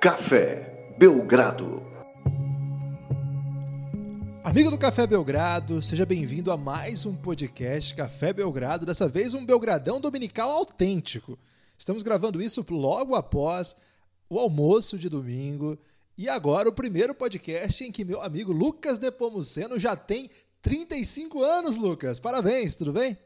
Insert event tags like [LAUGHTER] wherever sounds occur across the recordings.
Café Belgrado. Amigo do Café Belgrado, seja bem-vindo a mais um podcast Café Belgrado, dessa vez um Belgradão dominical autêntico. Estamos gravando isso logo após o almoço de domingo e agora o primeiro podcast em que meu amigo Lucas Nepomuceno já tem 35 anos, Lucas. Parabéns, tudo bem?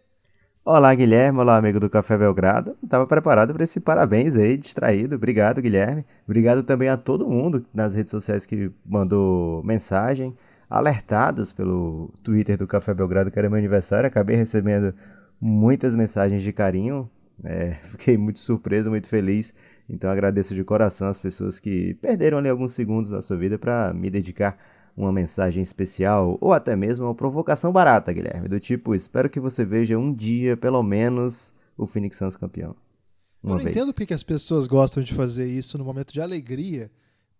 Olá, Guilherme. Olá, amigo do Café Belgrado. Estava preparado para esse parabéns aí, distraído. Obrigado, Guilherme. Obrigado também a todo mundo nas redes sociais que mandou mensagem, alertados pelo Twitter do Café Belgrado, que era meu aniversário. Acabei recebendo muitas mensagens de carinho. É, [LAUGHS] fiquei muito surpreso, muito feliz. Então agradeço de coração as pessoas que perderam ali alguns segundos da sua vida para me dedicar uma mensagem especial ou até mesmo uma provocação barata, Guilherme, do tipo, espero que você veja um dia, pelo menos, o Phoenix Suns campeão. Uma Eu não vez. entendo porque as pessoas gostam de fazer isso no momento de alegria.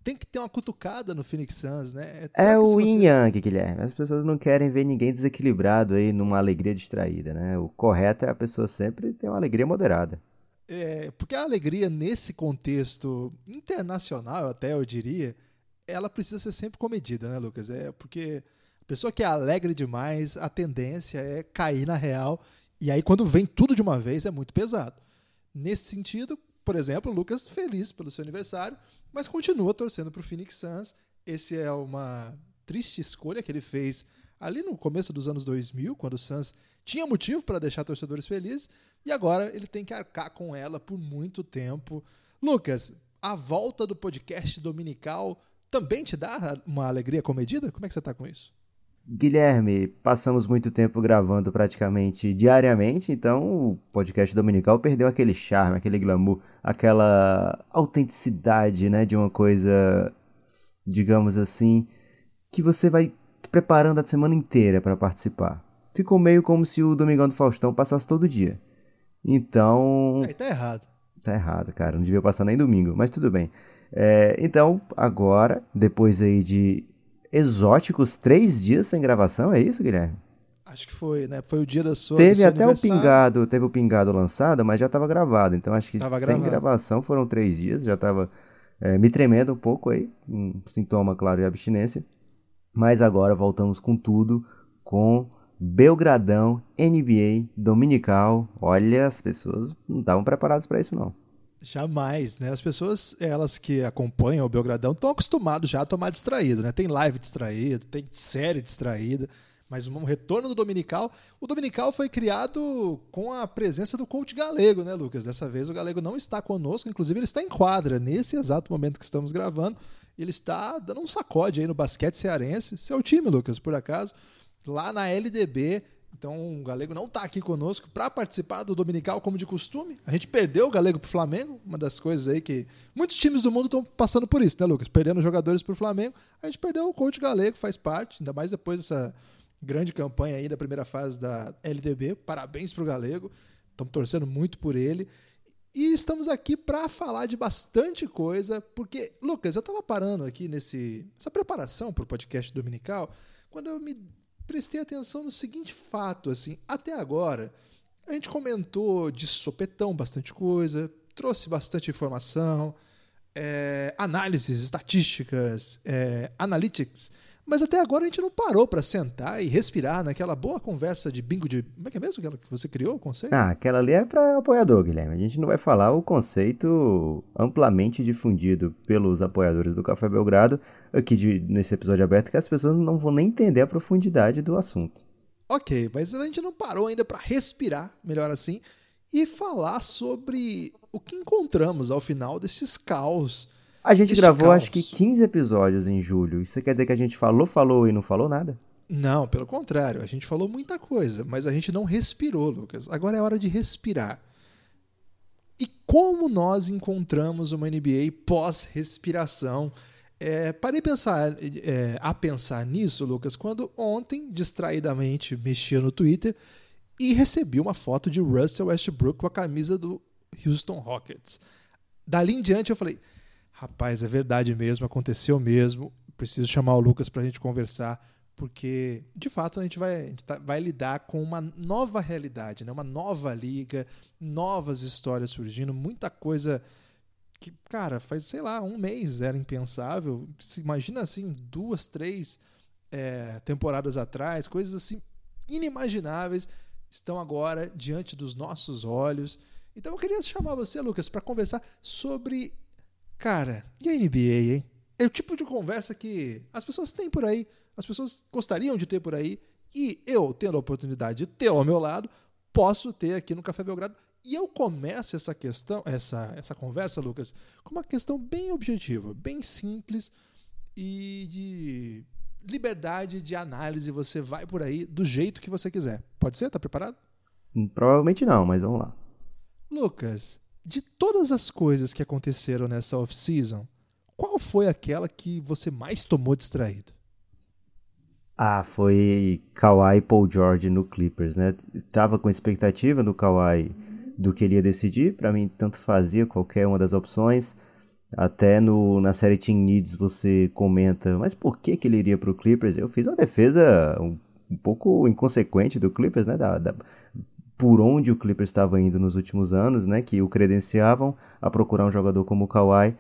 Tem que ter uma cutucada no Phoenix Suns, né? Será é o você... yin yang, Guilherme. As pessoas não querem ver ninguém desequilibrado aí numa alegria distraída, né? O correto é a pessoa sempre ter uma alegria moderada. É, porque a alegria nesse contexto internacional, até eu diria, ela precisa ser sempre comedida, né, Lucas? É porque a pessoa que é alegre demais, a tendência é cair na real. E aí, quando vem tudo de uma vez, é muito pesado. Nesse sentido, por exemplo, o Lucas feliz pelo seu aniversário, mas continua torcendo para o Phoenix Suns. Esse é uma triste escolha que ele fez ali no começo dos anos 2000, quando o Suns tinha motivo para deixar torcedores felizes, e agora ele tem que arcar com ela por muito tempo. Lucas, a volta do podcast dominical também te dá uma alegria comedida? Como é que você está com isso? Guilherme, passamos muito tempo gravando praticamente diariamente, então o podcast dominical perdeu aquele charme, aquele glamour, aquela autenticidade, né, de uma coisa, digamos assim, que você vai preparando a semana inteira para participar. Ficou meio como se o Domingão do Faustão passasse todo dia. Então. Aí tá errado. Tá errado, cara. Não devia passar nem domingo, mas tudo bem. É, então, agora, depois aí de exóticos três dias sem gravação, é isso, Guilherme? Acho que foi, né? Foi o dia da sua. Teve até o pingado, teve o pingado lançado, mas já estava gravado. Então acho que tava sem gravado. gravação foram três dias, já estava é, me tremendo um pouco aí, um sintoma claro de abstinência. Mas agora voltamos com tudo, com Belgradão, NBA, Dominical. Olha, as pessoas não estavam preparadas para isso não. Jamais, né? As pessoas, elas que acompanham o Belgradão, estão acostumadas já a tomar distraído, né? Tem live distraído, tem série distraída, mas um retorno do Dominical. O Dominical foi criado com a presença do coach galego, né, Lucas? Dessa vez o galego não está conosco, inclusive ele está em quadra nesse exato momento que estamos gravando. Ele está dando um sacode aí no basquete cearense. Seu time, Lucas, por acaso, lá na LDB, então o Galego não está aqui conosco para participar do Dominical como de costume. A gente perdeu o Galego para o Flamengo, uma das coisas aí que muitos times do mundo estão passando por isso, né, Lucas? Perdendo jogadores para o Flamengo. A gente perdeu o coach Galego, faz parte, ainda mais depois dessa grande campanha aí da primeira fase da LDB. Parabéns para o Galego, estamos torcendo muito por ele. E estamos aqui para falar de bastante coisa, porque, Lucas, eu estava parando aqui nesse, nessa preparação para o podcast dominical, quando eu me prestei atenção no seguinte fato, assim, até agora a gente comentou de sopetão bastante coisa, trouxe bastante informação, é, análises, estatísticas, é, analytics, mas até agora a gente não parou para sentar e respirar naquela boa conversa de bingo de. Como é que é mesmo aquela que você criou o conceito? Ah, aquela ali é para apoiador, Guilherme. A gente não vai falar o conceito amplamente difundido pelos apoiadores do Café Belgrado aqui de, nesse episódio aberto, que as pessoas não vão nem entender a profundidade do assunto. Ok, mas a gente não parou ainda para respirar, melhor assim, e falar sobre o que encontramos ao final desses caos a gente gravou caos. acho que 15 episódios em julho. Isso quer dizer que a gente falou, falou e não falou nada? Não, pelo contrário. A gente falou muita coisa, mas a gente não respirou, Lucas. Agora é hora de respirar. E como nós encontramos uma NBA pós-respiração? É, parei pensar, é, a pensar nisso, Lucas, quando ontem, distraidamente, mexia no Twitter e recebi uma foto de Russell Westbrook com a camisa do Houston Rockets. Dali em diante eu falei, rapaz, é verdade mesmo, aconteceu mesmo. Preciso chamar o Lucas para a gente conversar, porque de fato a gente vai, a gente tá, vai lidar com uma nova realidade, né? uma nova liga, novas histórias surgindo, muita coisa que, cara, faz, sei lá, um mês era impensável. Se imagina assim, duas, três é, temporadas atrás, coisas assim inimagináveis estão agora diante dos nossos olhos. Então eu queria chamar você, Lucas, para conversar sobre, cara, e a NBA, hein? É o tipo de conversa que as pessoas têm por aí, as pessoas gostariam de ter por aí, e eu, tendo a oportunidade de ter ao meu lado, posso ter aqui no Café Belgrado e eu começo essa questão, essa, essa conversa, Lucas, com uma questão bem objetiva, bem simples e de liberdade de análise. Você vai por aí do jeito que você quiser. Pode ser? Tá preparado? Hum, provavelmente não, mas vamos lá. Lucas, de todas as coisas que aconteceram nessa off-season, qual foi aquela que você mais tomou distraído? Ah, foi Kawhi e Paul George no Clippers, né? Tava com expectativa do Kawhi do que ele ia decidir. Para mim, tanto fazia qualquer uma das opções. Até no, na série Team Needs você comenta, mas por que, que ele iria para o Clippers? Eu fiz uma defesa um, um pouco inconsequente do Clippers, né? Da, da, por onde o Clippers estava indo nos últimos anos, né? Que o credenciavam a procurar um jogador como o Kawhi.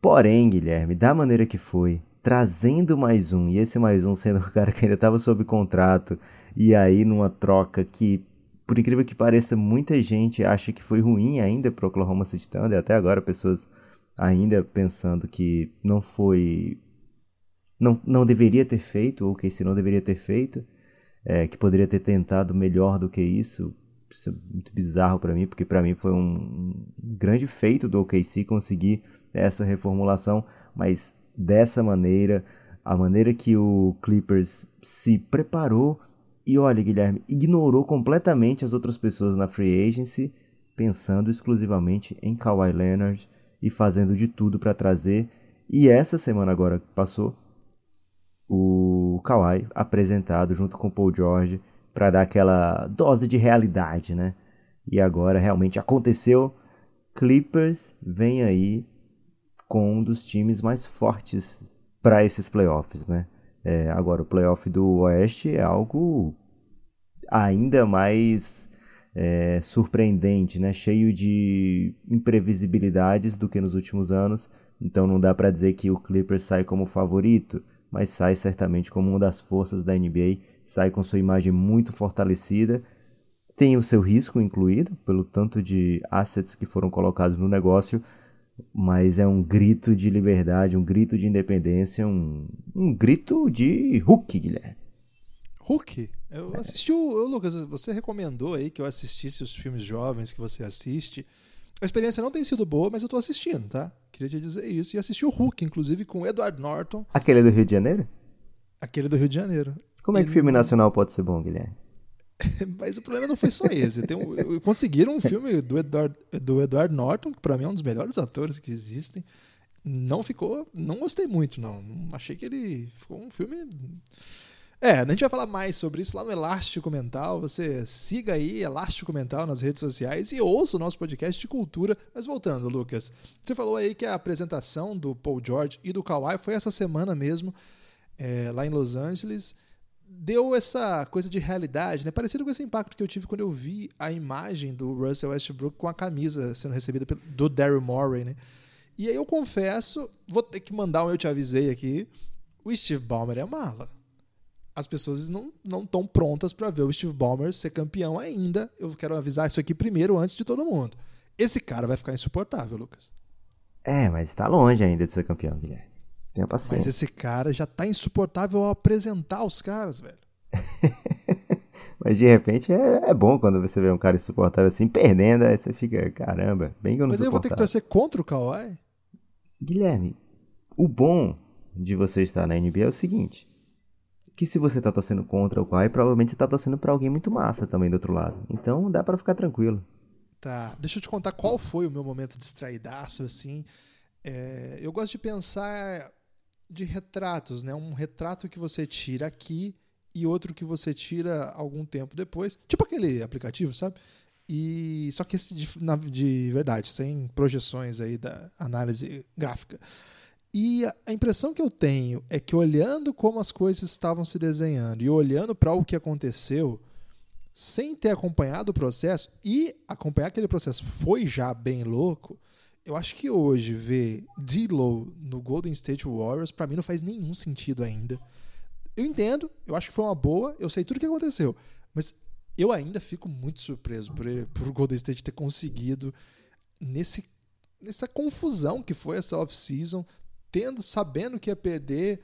Porém, Guilherme, da maneira que foi, trazendo mais um, e esse mais um sendo [LAUGHS] o cara que ainda estava sob contrato, e aí numa troca que por incrível que pareça, muita gente acha que foi ruim ainda para o Oklahoma City Thunder. Até agora, pessoas ainda pensando que não foi. Não, não deveria ter feito, ou que se não deveria ter feito, é, que poderia ter tentado melhor do que isso. Isso é muito bizarro para mim, porque para mim foi um grande feito do OKC conseguir essa reformulação, mas dessa maneira, a maneira que o Clippers se preparou e olha, Guilherme, ignorou completamente as outras pessoas na free agency, pensando exclusivamente em Kawhi Leonard e fazendo de tudo para trazer. E essa semana agora que passou, o Kawhi apresentado junto com o Paul George para dar aquela dose de realidade, né? E agora realmente aconteceu. Clippers vem aí com um dos times mais fortes para esses playoffs, né? É, agora, o playoff do Oeste é algo ainda mais é, surpreendente, né? cheio de imprevisibilidades do que nos últimos anos. Então não dá para dizer que o Clippers sai como favorito, mas sai certamente como uma das forças da NBA, sai com sua imagem muito fortalecida. Tem o seu risco incluído, pelo tanto de assets que foram colocados no negócio, mas é um grito de liberdade, um grito de independência, um, um grito de Hulk, Guilherme. Hulk? Eu assisti o. Lucas, você recomendou aí que eu assistisse os filmes jovens que você assiste. A experiência não tem sido boa, mas eu tô assistindo, tá? Queria te dizer isso. E assisti o Hulk, inclusive, com o Edward Norton. Aquele do Rio de Janeiro? Aquele do Rio de Janeiro. Como é que e filme nacional pode ser bom, Guilherme? [LAUGHS] Mas o problema não foi só esse. Tem um, conseguiram um filme do Edward, do Edward Norton, que para mim é um dos melhores atores que existem. Não ficou. Não gostei muito, não. Achei que ele ficou um filme. É, a gente vai falar mais sobre isso lá no Elástico Mental. Você siga aí Elástico Mental nas redes sociais e ouça o nosso podcast de cultura. Mas voltando, Lucas, você falou aí que a apresentação do Paul George e do Kawhi foi essa semana mesmo, é, lá em Los Angeles deu essa coisa de realidade, né? Parecido com esse impacto que eu tive quando eu vi a imagem do Russell Westbrook com a camisa sendo recebida do Daryl Morey, né? E aí eu confesso, vou ter que mandar um eu te avisei aqui, o Steve Ballmer é mala. As pessoas não estão prontas para ver o Steve Ballmer ser campeão ainda. Eu quero avisar isso aqui primeiro antes de todo mundo. Esse cara vai ficar insuportável, Lucas. É, mas está longe ainda de ser campeão, Guilherme. Tenha paciência. Mas esse cara já tá insuportável ao apresentar os caras, velho. [LAUGHS] Mas de repente é, é, bom quando você vê um cara insuportável assim, perdendo, aí você fica, caramba, bem que eu não Mas eu vou ter que torcer contra o Kawhi? Guilherme, o bom de você estar na NBA é o seguinte: que se você tá torcendo contra o Kawhi, provavelmente você tá torcendo pra alguém muito massa também do outro lado. Então dá para ficar tranquilo. Tá, deixa eu te contar qual foi o meu momento distraidaço, assim. É, eu gosto de pensar de retratos, né? Um retrato que você tira aqui e outro que você tira algum tempo depois, tipo aquele aplicativo, sabe? E só que esse de, na, de verdade, sem projeções aí da análise gráfica. E a, impressão que eu tenho é que olhando como as coisas estavam se desenhando e olhando para o que aconteceu, sem ter acompanhado o processo e acompanhar aquele processo foi já bem louco, eu acho que hoje ver D-Low no Golden State Warriors, para mim não faz nenhum sentido ainda. Eu entendo, eu acho que foi uma boa, eu sei tudo o que aconteceu, mas eu ainda fico muito surpreso por, ele, por o Golden State ter conseguido nesse nessa confusão que foi essa off-season, tendo sabendo que ia perder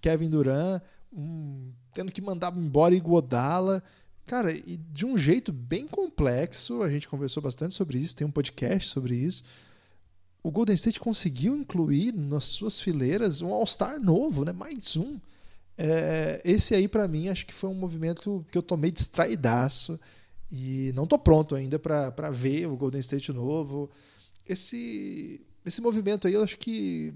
Kevin Durant, um, tendo que mandar embora Iguodala, cara, e de um jeito bem complexo, a gente conversou bastante sobre isso, tem um podcast sobre isso. O Golden State conseguiu incluir nas suas fileiras um All-Star novo, né? Mais um. É, esse aí, para mim, acho que foi um movimento que eu tomei distraidaço e não tô pronto ainda para ver o Golden State novo. Esse, esse movimento aí, eu acho que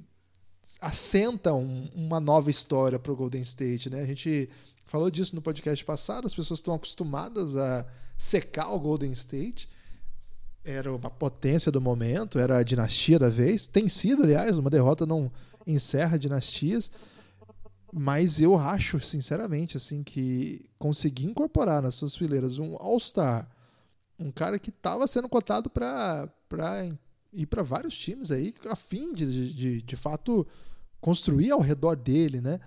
assenta um, uma nova história para o Golden State, né? A gente falou disso no podcast passado, as pessoas estão acostumadas a secar o Golden State. Era uma potência do momento, era a dinastia da vez. Tem sido, aliás, uma derrota não encerra dinastias mas eu acho, sinceramente, assim, que conseguir incorporar nas suas fileiras um All-Star, um cara que estava sendo cotado para ir para vários times aí, a fim de, de, de fato construir ao redor dele, né?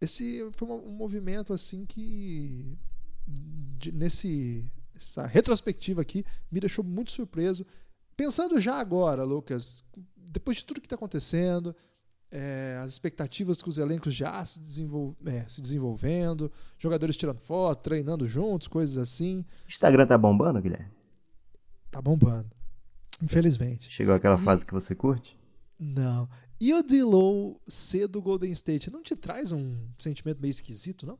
Esse foi um movimento assim que de, nesse essa retrospectiva aqui me deixou muito surpreso. Pensando já agora, Lucas, depois de tudo que está acontecendo, é, as expectativas que os elencos já se, desenvol é, se, desenvolvendo, jogadores tirando foto, treinando juntos, coisas assim. O Instagram tá bombando, Guilherme? Tá bombando. Infelizmente. Chegou aquela e... fase que você curte? Não. E o D-Low ser do Golden State não te traz um sentimento meio esquisito, não?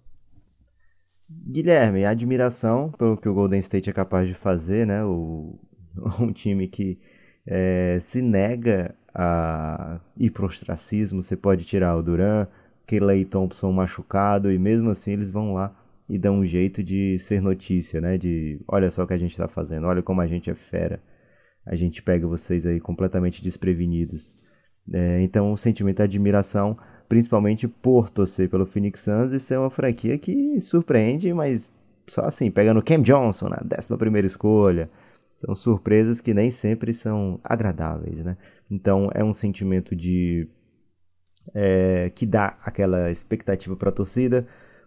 Guilherme, admiração pelo que o Golden State é capaz de fazer, né? O, [LAUGHS] um time que é, se nega a ir pro ostracismo, você pode tirar o Duran, Kelly Thompson machucado, e mesmo assim eles vão lá e dão um jeito de ser notícia, né? De olha só o que a gente está fazendo, olha como a gente é fera. A gente pega vocês aí completamente desprevenidos. É, então o sentimento de admiração, principalmente por torcer pelo Phoenix Suns e ser uma franquia que surpreende, mas só assim, pegando Cam Johnson na 11 primeira escolha, são surpresas que nem sempre são agradáveis, né? Então é um sentimento de é, que dá aquela expectativa para a torcida,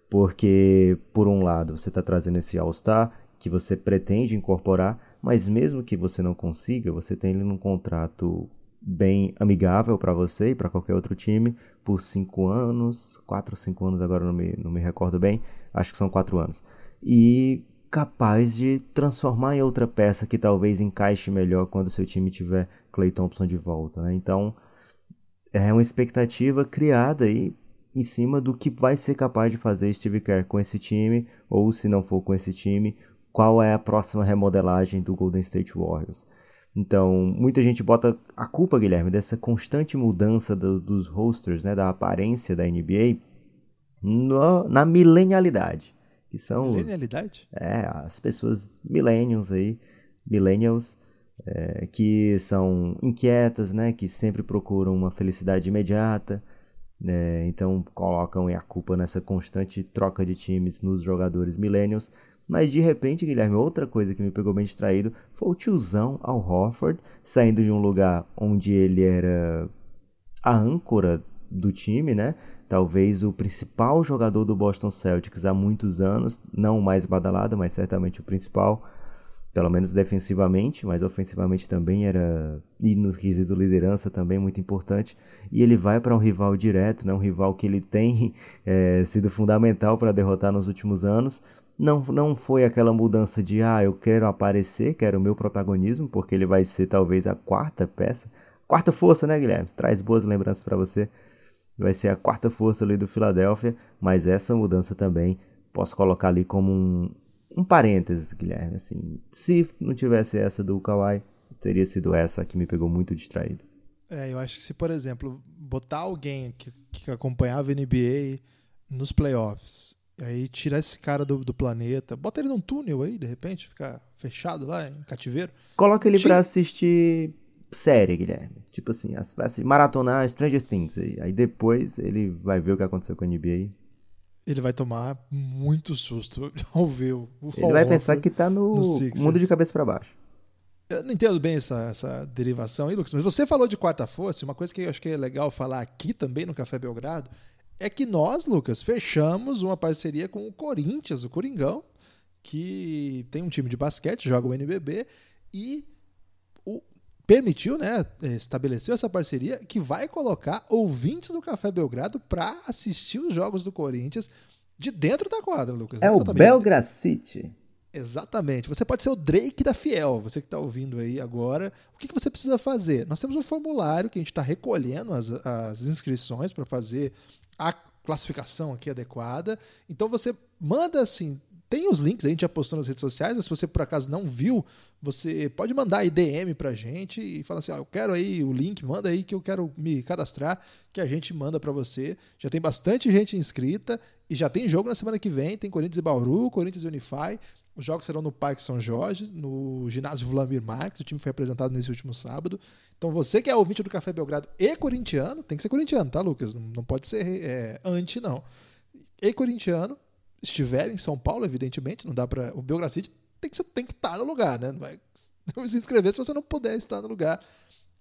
porque por um lado você está trazendo esse All-Star que você pretende incorporar, mas mesmo que você não consiga, você tem ele num contrato bem amigável para você e para qualquer outro time por cinco anos, quatro ou cinco anos agora não me, não me recordo bem, acho que são quatro anos. E capaz de transformar em outra peça que talvez encaixe melhor quando seu time tiver Clay Thompson de volta. Né? Então é uma expectativa criada aí em cima do que vai ser capaz de fazer Steve Kerr com esse time, ou se não for com esse time, qual é a próxima remodelagem do Golden State Warriors. Então, muita gente bota a culpa, Guilherme, dessa constante mudança do, dos rosters, né, da aparência da NBA, no, na milenialidade que são milenialidade? Os, é, as pessoas millennials aí, millennials, é, que são inquietas, né, que sempre procuram uma felicidade imediata, é, então colocam a culpa nessa constante troca de times nos jogadores millennials. Mas de repente, Guilherme, outra coisa que me pegou bem distraído foi o tiozão Al Horford saindo de um lugar onde ele era a âncora do time, né? talvez o principal jogador do Boston Celtics há muitos anos, não o mais badalado, mas certamente o principal, pelo menos defensivamente, mas ofensivamente também era e no quesito liderança também muito importante. E ele vai para um rival direto, né, um rival que ele tem é, [LAUGHS] sido fundamental para derrotar nos últimos anos. Não, não foi aquela mudança de ah, eu quero aparecer, quero o meu protagonismo, porque ele vai ser talvez a quarta peça, quarta força, né, Guilherme? Traz boas lembranças para você vai ser a quarta força ali do Philadelphia, mas essa mudança também posso colocar ali como um, um parênteses, Guilherme. Assim, se não tivesse essa do Kawhi, teria sido essa que me pegou muito distraído. É, eu acho que se, por exemplo, botar alguém que, que acompanhava a NBA nos playoffs, aí tirar esse cara do, do planeta, bota ele num túnel aí, de repente, ficar fechado lá em cativeiro. Coloca ele Tira... pra assistir série, Guilherme. Tipo assim, vai maratonar Stranger Things. Aí, aí depois ele vai ver o que aconteceu com a NBA. Ele vai tomar muito susto [LAUGHS] ao ver o. Ele vai pensar que tá no, no mundo de cabeça para baixo. Eu não entendo bem essa, essa derivação aí, Lucas, mas você falou de quarta força, uma coisa que eu acho que é legal falar aqui também no Café Belgrado é que nós, Lucas, fechamos uma parceria com o Corinthians, o Coringão, que tem um time de basquete, joga o NBB e o, permitiu, né, estabeleceu essa parceria que vai colocar ouvintes do Café Belgrado para assistir os jogos do Corinthians de dentro da quadra, Lucas. É o Belgracity. Exatamente. Você pode ser o Drake da Fiel, você que está ouvindo aí agora. O que, que, você precisa fazer? Nós temos um formulário que a gente está recolhendo as, as inscrições para fazer a classificação aqui adequada. Então você manda assim. Tem os links, a gente já postou nas redes sociais, mas se você por acaso não viu, você pode mandar aí DM pra gente e falar assim: ó, eu quero aí o link, manda aí que eu quero me cadastrar, que a gente manda para você. Já tem bastante gente inscrita e já tem jogo na semana que vem. Tem Corinthians e Bauru, Corinthians e Unify. Os jogos serão no Parque São Jorge, no ginásio Vladimir Marques. O time foi apresentado nesse último sábado. Então você que é ouvinte do Café Belgrado e corintiano, tem que ser corintiano, tá, Lucas? Não, pode ser é, anti, não. E corintiano, estiver em São Paulo, evidentemente, não dá para O Belgrado City tem que, tem que estar no lugar, né? Não vai [LAUGHS] não se inscrever se você não puder estar no lugar.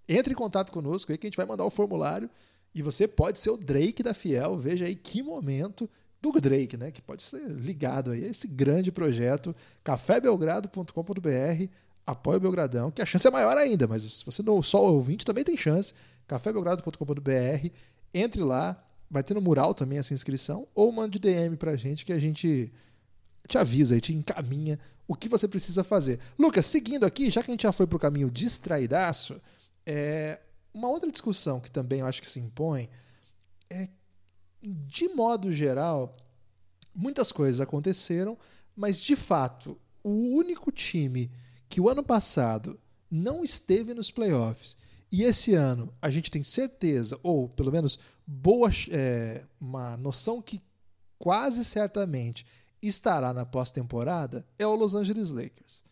Entre em contato conosco aí que a gente vai mandar o formulário e você pode ser o Drake da Fiel. Veja aí que momento do Drake, né? Que pode ser ligado aí a esse grande projeto, cafébelgrado.com.br, apoia o Belgradão, que a chance é maior ainda, mas se você não só ouvinte também tem chance, cafébelgrado.com.br, entre lá, vai ter no mural também essa inscrição, ou mande DM pra gente que a gente te avisa e te encaminha o que você precisa fazer. Lucas, seguindo aqui, já que a gente já foi pro caminho distraidaço, é, uma outra discussão que também eu acho que se impõe é de modo geral, muitas coisas aconteceram, mas de fato, o único time que o ano passado não esteve nos playoffs e esse ano a gente tem certeza, ou pelo menos boa, é, uma noção que quase certamente estará na pós-temporada, é o Los Angeles Lakers.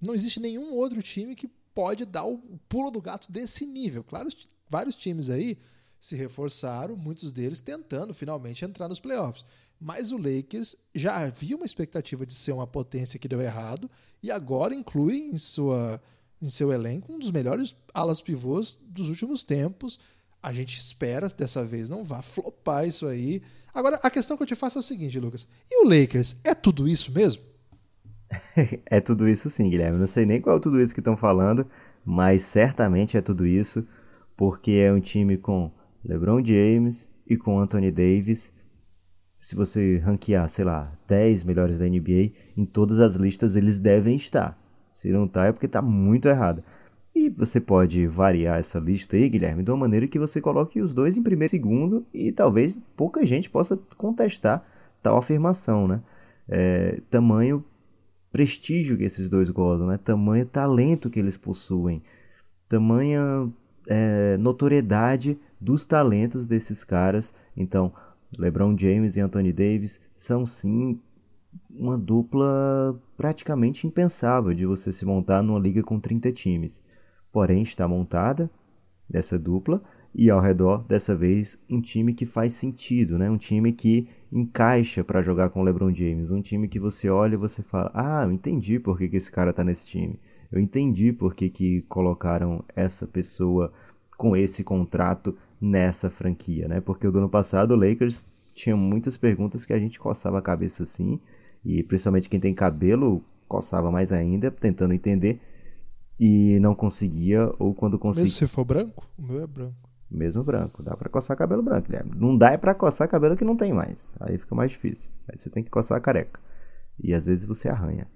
Não existe nenhum outro time que pode dar o pulo do gato desse nível. Claro, vários times aí se reforçaram, muitos deles tentando finalmente entrar nos playoffs. Mas o Lakers já havia uma expectativa de ser uma potência que deu errado e agora inclui em, sua, em seu elenco um dos melhores alas pivôs dos últimos tempos. A gente espera dessa vez não vá flopar isso aí. Agora, a questão que eu te faço é o seguinte, Lucas: e o Lakers é tudo isso mesmo? [LAUGHS] é tudo isso sim, Guilherme. Não sei nem qual é tudo isso que estão falando, mas certamente é tudo isso, porque é um time com LeBron James e com Anthony Davis. Se você ranquear, sei lá, 10 melhores da NBA, em todas as listas eles devem estar. Se não tá, é porque tá muito errado. E você pode variar essa lista aí, Guilherme, de uma maneira que você coloque os dois em primeiro e segundo e talvez pouca gente possa contestar tal afirmação, né? É, tamanho prestígio que esses dois gozam, né? Tamanho talento que eles possuem, tamanha é, notoriedade dos talentos desses caras. Então, LeBron James e Anthony Davis são sim uma dupla praticamente impensável de você se montar numa liga com 30 times. Porém, está montada essa dupla e ao redor dessa vez um time que faz sentido, né? Um time que encaixa para jogar com o LeBron James, um time que você olha e você fala: "Ah, eu entendi por que, que esse cara está nesse time. Eu entendi por que, que colocaram essa pessoa com esse contrato nessa franquia, né? Porque o do ano passado o Lakers tinha muitas perguntas que a gente coçava a cabeça assim, e principalmente quem tem cabelo coçava mais ainda, tentando entender, e não conseguia, ou quando conseguia. Mesmo se for branco? O meu é branco. Mesmo branco, dá para coçar cabelo branco, né? Não dá é para coçar cabelo que não tem mais. Aí fica mais difícil. Aí você tem que coçar a careca. E às vezes você arranha.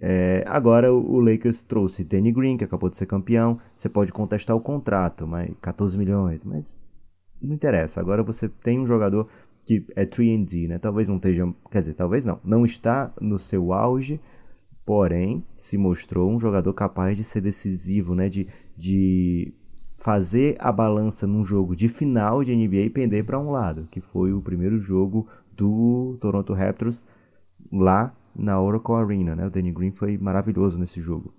É, agora o Lakers trouxe Danny Green, que acabou de ser campeão. Você pode contestar o contrato, mas 14 milhões, mas não interessa. Agora você tem um jogador que é 3D, né? Talvez não esteja, quer dizer, talvez não, não está no seu auge, porém se mostrou um jogador capaz de ser decisivo, né? De, de fazer a balança num jogo de final de NBA pender para um lado, que foi o primeiro jogo do Toronto Raptors lá na Oracle Arena, né? O Danny Green foi maravilhoso nesse jogo.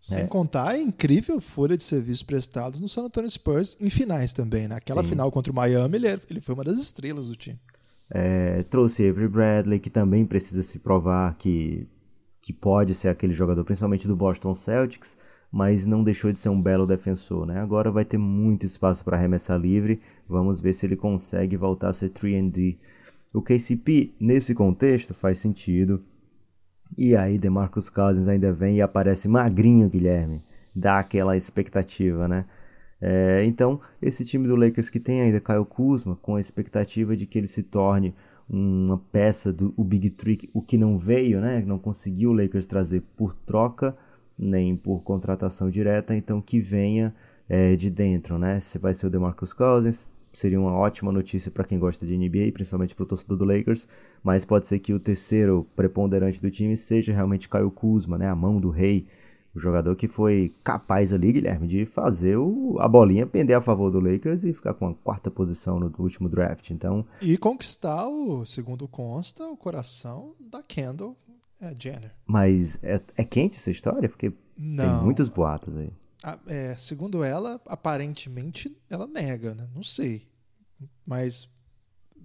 Sem é. contar a incrível folha de serviços prestados no San Antonio Spurs em finais também, né? Aquela Sim. final contra o Miami, ele, ele foi uma das estrelas do time. É, trouxe Avery Bradley, que também precisa se provar que, que pode ser aquele jogador, principalmente do Boston Celtics. mas não deixou de ser um belo defensor, né? Agora vai ter muito espaço para arremessar livre. Vamos ver se ele consegue voltar a ser 3D. O KCP nesse contexto faz sentido. E aí DeMarcus Cousins ainda vem e aparece magrinho, Guilherme. Dá aquela expectativa, né? É, então, esse time do Lakers que tem ainda Kyle Kuzma, com a expectativa de que ele se torne uma peça do Big Trick, o que não veio, né? Não conseguiu o Lakers trazer por troca, nem por contratação direta, então que venha é, de dentro, né? Se vai ser o DeMarcus Cousins, seria uma ótima notícia para quem gosta de NBA, principalmente para o torcedor do Lakers, mas pode ser que o terceiro preponderante do time seja realmente Kyle Kuzma, né? A mão do rei, o jogador que foi capaz ali, Guilherme, de fazer o, a bolinha pender a favor do Lakers e ficar com a quarta posição no último draft. Então, e conquistar o, segundo consta, o coração da Kendall é, Jenner. Mas é, é quente essa história? Porque Não. tem muitos boatos aí. é, segundo ela, aparentemente ela nega, né? Não sei. Mas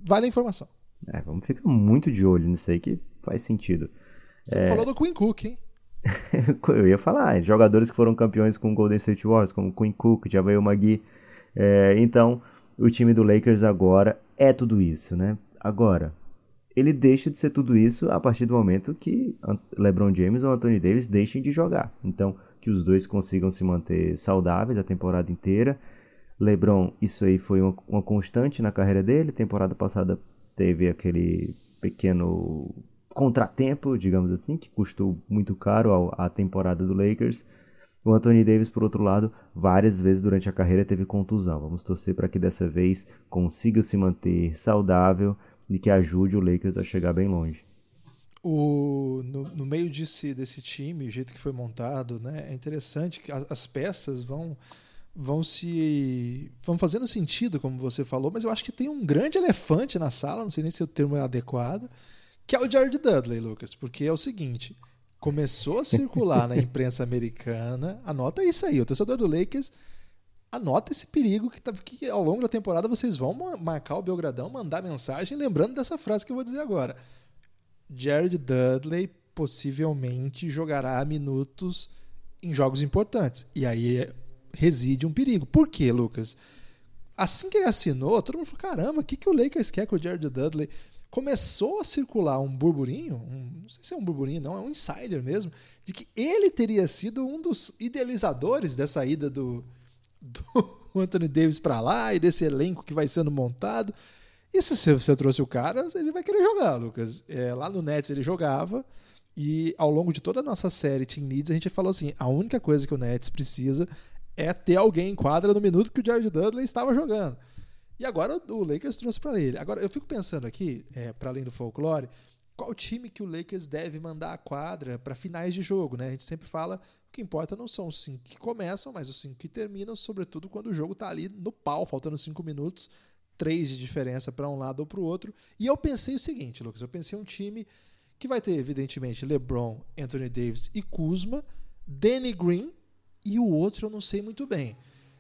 vale a informação. É, vamos ficar muito de olho nisso aí que faz sentido. Você é... falou do Queen Cook, hein? [LAUGHS] eu ia falar, jogadores que foram campeões com o Golden State Warriors, como Quinn Cook, Javel McGee. É, então, o time do Lakers agora é tudo isso, né? Agora, ele deixa de ser tudo isso a partir do momento que LeBron James ou Anthony Davis deixem de jogar. Então, que os dois consigam se manter saudáveis a temporada inteira. LeBron, isso aí foi uma, uma constante na carreira dele. Temporada passada teve aquele pequeno contratempo, digamos assim, que custou muito caro à temporada do Lakers. O Anthony Davis, por outro lado, várias vezes durante a carreira teve contusão. Vamos torcer para que dessa vez consiga se manter saudável e que ajude o Lakers a chegar bem longe. O, no, no meio desse, desse time, o jeito que foi montado, né, é interessante que as, as peças vão vão se vão fazendo sentido, como você falou, mas eu acho que tem um grande elefante na sala, não sei nem se o termo é adequado, que é o Jared Dudley, Lucas, porque é o seguinte, começou a circular na [LAUGHS] imprensa americana, anota isso aí, o torcedor do Lakers anota esse perigo que, tá, que ao longo da temporada vocês vão marcar o Belgradão, mandar mensagem lembrando dessa frase que eu vou dizer agora. Jared Dudley possivelmente jogará minutos em jogos importantes. E aí reside um perigo. Por quê, Lucas? Assim que ele assinou, todo mundo falou: caramba, o que, que o Lakers quer com o Jared Dudley? começou a circular um burburinho, um, não sei se é um burburinho, não, é um insider mesmo, de que ele teria sido um dos idealizadores dessa ida do, do [LAUGHS] Anthony Davis para lá e desse elenco que vai sendo montado. E se você trouxe o cara, ele vai querer jogar, Lucas. É, lá no Nets ele jogava. E ao longo de toda a nossa série Team Needs, a gente falou assim: a única coisa que o Nets precisa é ter alguém em quadra no minuto que o Jared Dudley estava jogando. E agora o Lakers trouxe para ele. Agora eu fico pensando aqui, é, para além do folclore, qual time que o Lakers deve mandar a quadra para finais de jogo, né? A gente sempre fala o que importa não são os cinco que começam, mas os cinco que terminam, sobretudo quando o jogo está ali no pau, faltando cinco minutos, três de diferença para um lado ou para o outro. E eu pensei o seguinte, Lucas, eu pensei um time que vai ter evidentemente LeBron, Anthony Davis e Kuzma, Danny Green e o outro eu não sei muito bem.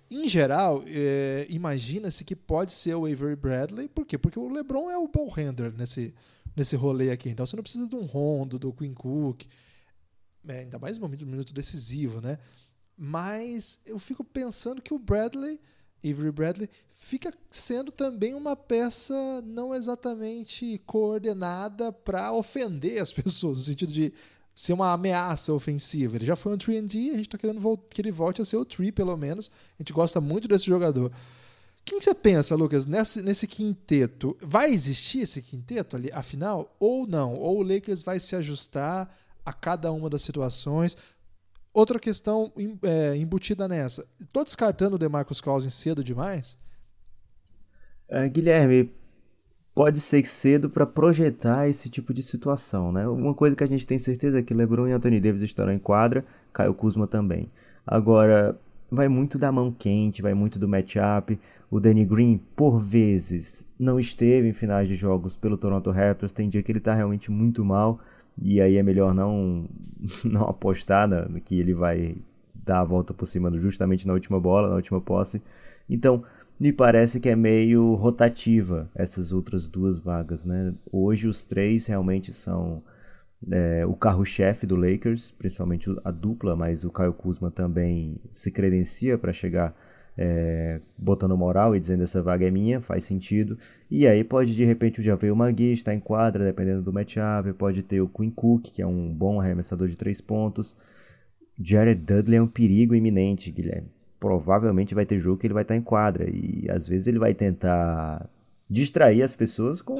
Em geral, é, imagina-se que pode ser o Avery Bradley. Por quê? Porque o LeBron é o ball handler nesse, nesse rolê aqui. Então você não precisa de um Rondo, do Quinn Cook. É, ainda mais no momento, minuto decisivo, né? Mas eu fico pensando que o Bradley, Avery Bradley, fica sendo também uma peça não exatamente coordenada para ofender as [LAUGHS] pessoas, no sentido de ser uma ameaça ofensiva. Ele já foi um 3D, a gente está querendo que ele volte a ser o 3, pelo menos. A gente gosta muito desse jogador. Quem que você pensa, Lucas, nesse, nesse quinteto? Vai existir esse quinteto ali, afinal? Ou não? Ou o Lakers vai se ajustar a cada uma das situações? Outra questão é, embutida nessa. Estou descartando o DeMarcus Cousins cedo demais? É, Guilherme, pode ser cedo para projetar esse tipo de situação, né? Uma coisa que a gente tem certeza é que LeBron e Anthony Davis estarão em quadra, Caio Kuzma também. Agora, vai muito da mão quente, vai muito do matchup. O Danny Green, por vezes, não esteve em finais de jogos pelo Toronto Raptors. Tem dia que ele está realmente muito mal. E aí é melhor não, [LAUGHS] não apostar no que ele vai dar a volta por cima justamente na última bola, na última posse. Então, me parece que é meio rotativa essas outras duas vagas, né? Hoje os três realmente são é, o carro-chefe do Lakers, principalmente a dupla, mas o Kyle Kuzma também se credencia para chegar é, botando moral e dizendo essa vaga é minha, faz sentido. E aí pode de repente já ver o Magui estar em quadra, dependendo do matchup, pode ter o Quinn Cook, que é um bom arremessador de três pontos. Jared Dudley é um perigo iminente, Guilherme. Provavelmente vai ter jogo que ele vai estar em quadra e às vezes ele vai tentar distrair as pessoas com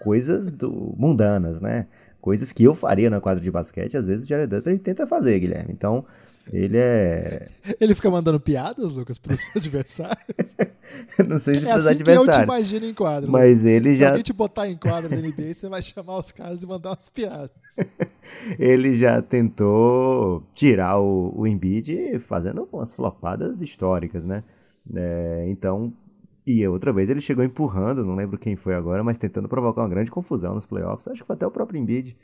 coisas do, mundanas, né? Coisas que eu faria na quadra de basquete, às vezes o Jared Dudley tenta fazer, Guilherme. Então, ele é. Ele fica mandando piadas, Lucas, para os [LAUGHS] adversários? não sei se é assim que eu te imagino em quadro. Mas ele se já. Se alguém te botar em quadro na NBA, você vai chamar os caras e mandar umas piadas. [LAUGHS] ele já tentou tirar o, o Embiid fazendo umas flopadas históricas, né? É, então. E outra vez ele chegou empurrando, não lembro quem foi agora, mas tentando provocar uma grande confusão nos playoffs. Acho que foi até o próprio Embiid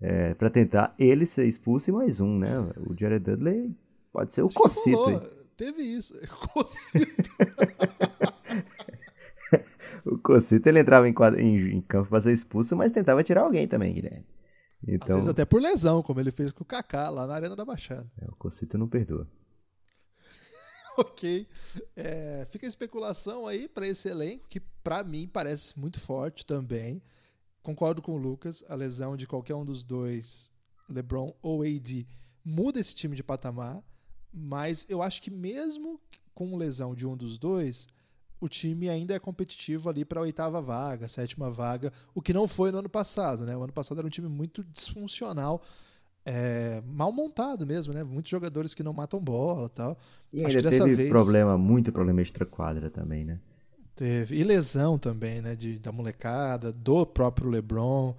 é, para tentar ele ser expulso e mais um, né? O Jared Dudley pode ser o Cocito. Teve isso. [LAUGHS] Cocito. [LAUGHS] o Cocito ele entrava em, quadro, em, em campo para ser expulso, mas tentava tirar alguém também, Guilherme. Então... Às vezes até por lesão, como ele fez com o Kaká lá na Arena da Baixada. É, o Cocito não perdoa. [LAUGHS] ok. É, fica a especulação aí para esse elenco, que para mim parece muito forte também concordo com o Lucas, a lesão de qualquer um dos dois, LeBron ou AD, muda esse time de patamar, mas eu acho que mesmo com lesão de um dos dois, o time ainda é competitivo ali para a oitava vaga, sétima vaga, o que não foi no ano passado, né? O ano passado era um time muito disfuncional, é, mal montado mesmo, né? Muitos jogadores que não matam bola, tal. E ainda teve vez... problema, muito problema extra quadra também, né? Teve. E lesão também, né? De, da molecada, do próprio LeBron.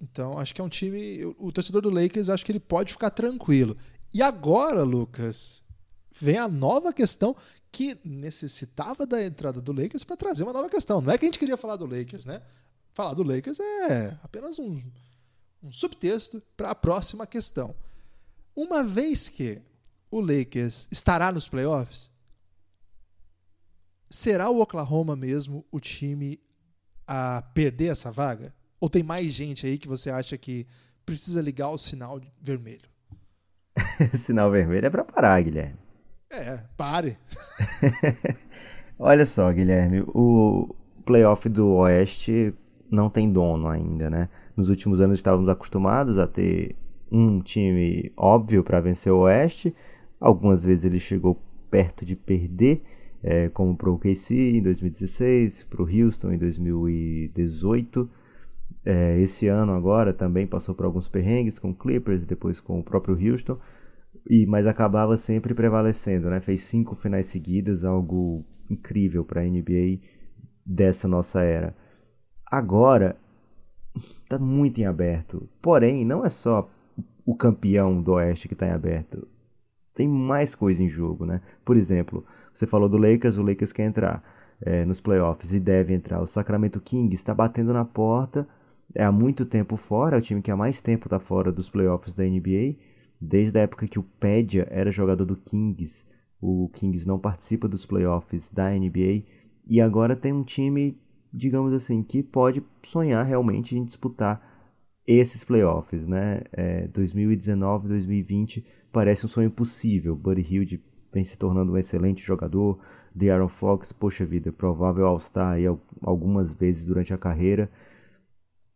Então, acho que é um time. O torcedor do Lakers, acho que ele pode ficar tranquilo. E agora, Lucas, vem a nova questão que necessitava da entrada do Lakers para trazer uma nova questão. Não é que a gente queria falar do Lakers, né? Falar do Lakers é apenas um, um subtexto para a próxima questão. Uma vez que o Lakers estará nos playoffs, será o Oklahoma mesmo o time a perder essa vaga? Ou tem mais gente aí que você acha que precisa ligar o sinal vermelho? [LAUGHS] sinal vermelho é para parar, Guilherme. É, pare. [LAUGHS] Olha só, Guilherme, o playoff do Oeste não tem dono ainda, né? Nos últimos anos estávamos acostumados a ter um time óbvio para vencer o Oeste. Algumas vezes ele chegou perto de perder, é, como para o KC em 2016, para o Houston em 2018. É, esse ano agora também passou por alguns perrengues com o Clippers, depois com o próprio Houston, e mas acabava sempre prevalecendo, né? Fez cinco finais seguidas, algo incrível para a NBA dessa nossa era. Agora está [LAUGHS] muito em aberto. Porém, não é só o campeão do Oeste que está em aberto. Tem mais coisa em jogo, né? Por exemplo, você falou do Lakers, o Lakers quer entrar é, nos playoffs e deve entrar. O Sacramento Kings está batendo na porta, é há muito tempo fora, é o time que há mais tempo está fora dos playoffs da NBA. Desde a época que o Pedia era jogador do Kings, o Kings não participa dos playoffs da NBA. E agora tem um time, digamos assim, que pode sonhar realmente em disputar esses playoffs, né? É, 2019, 2020 parece um sonho possível. Buddy Hield vem se tornando um excelente jogador. De'Aaron Fox, poxa vida, provável All-Star algumas vezes durante a carreira.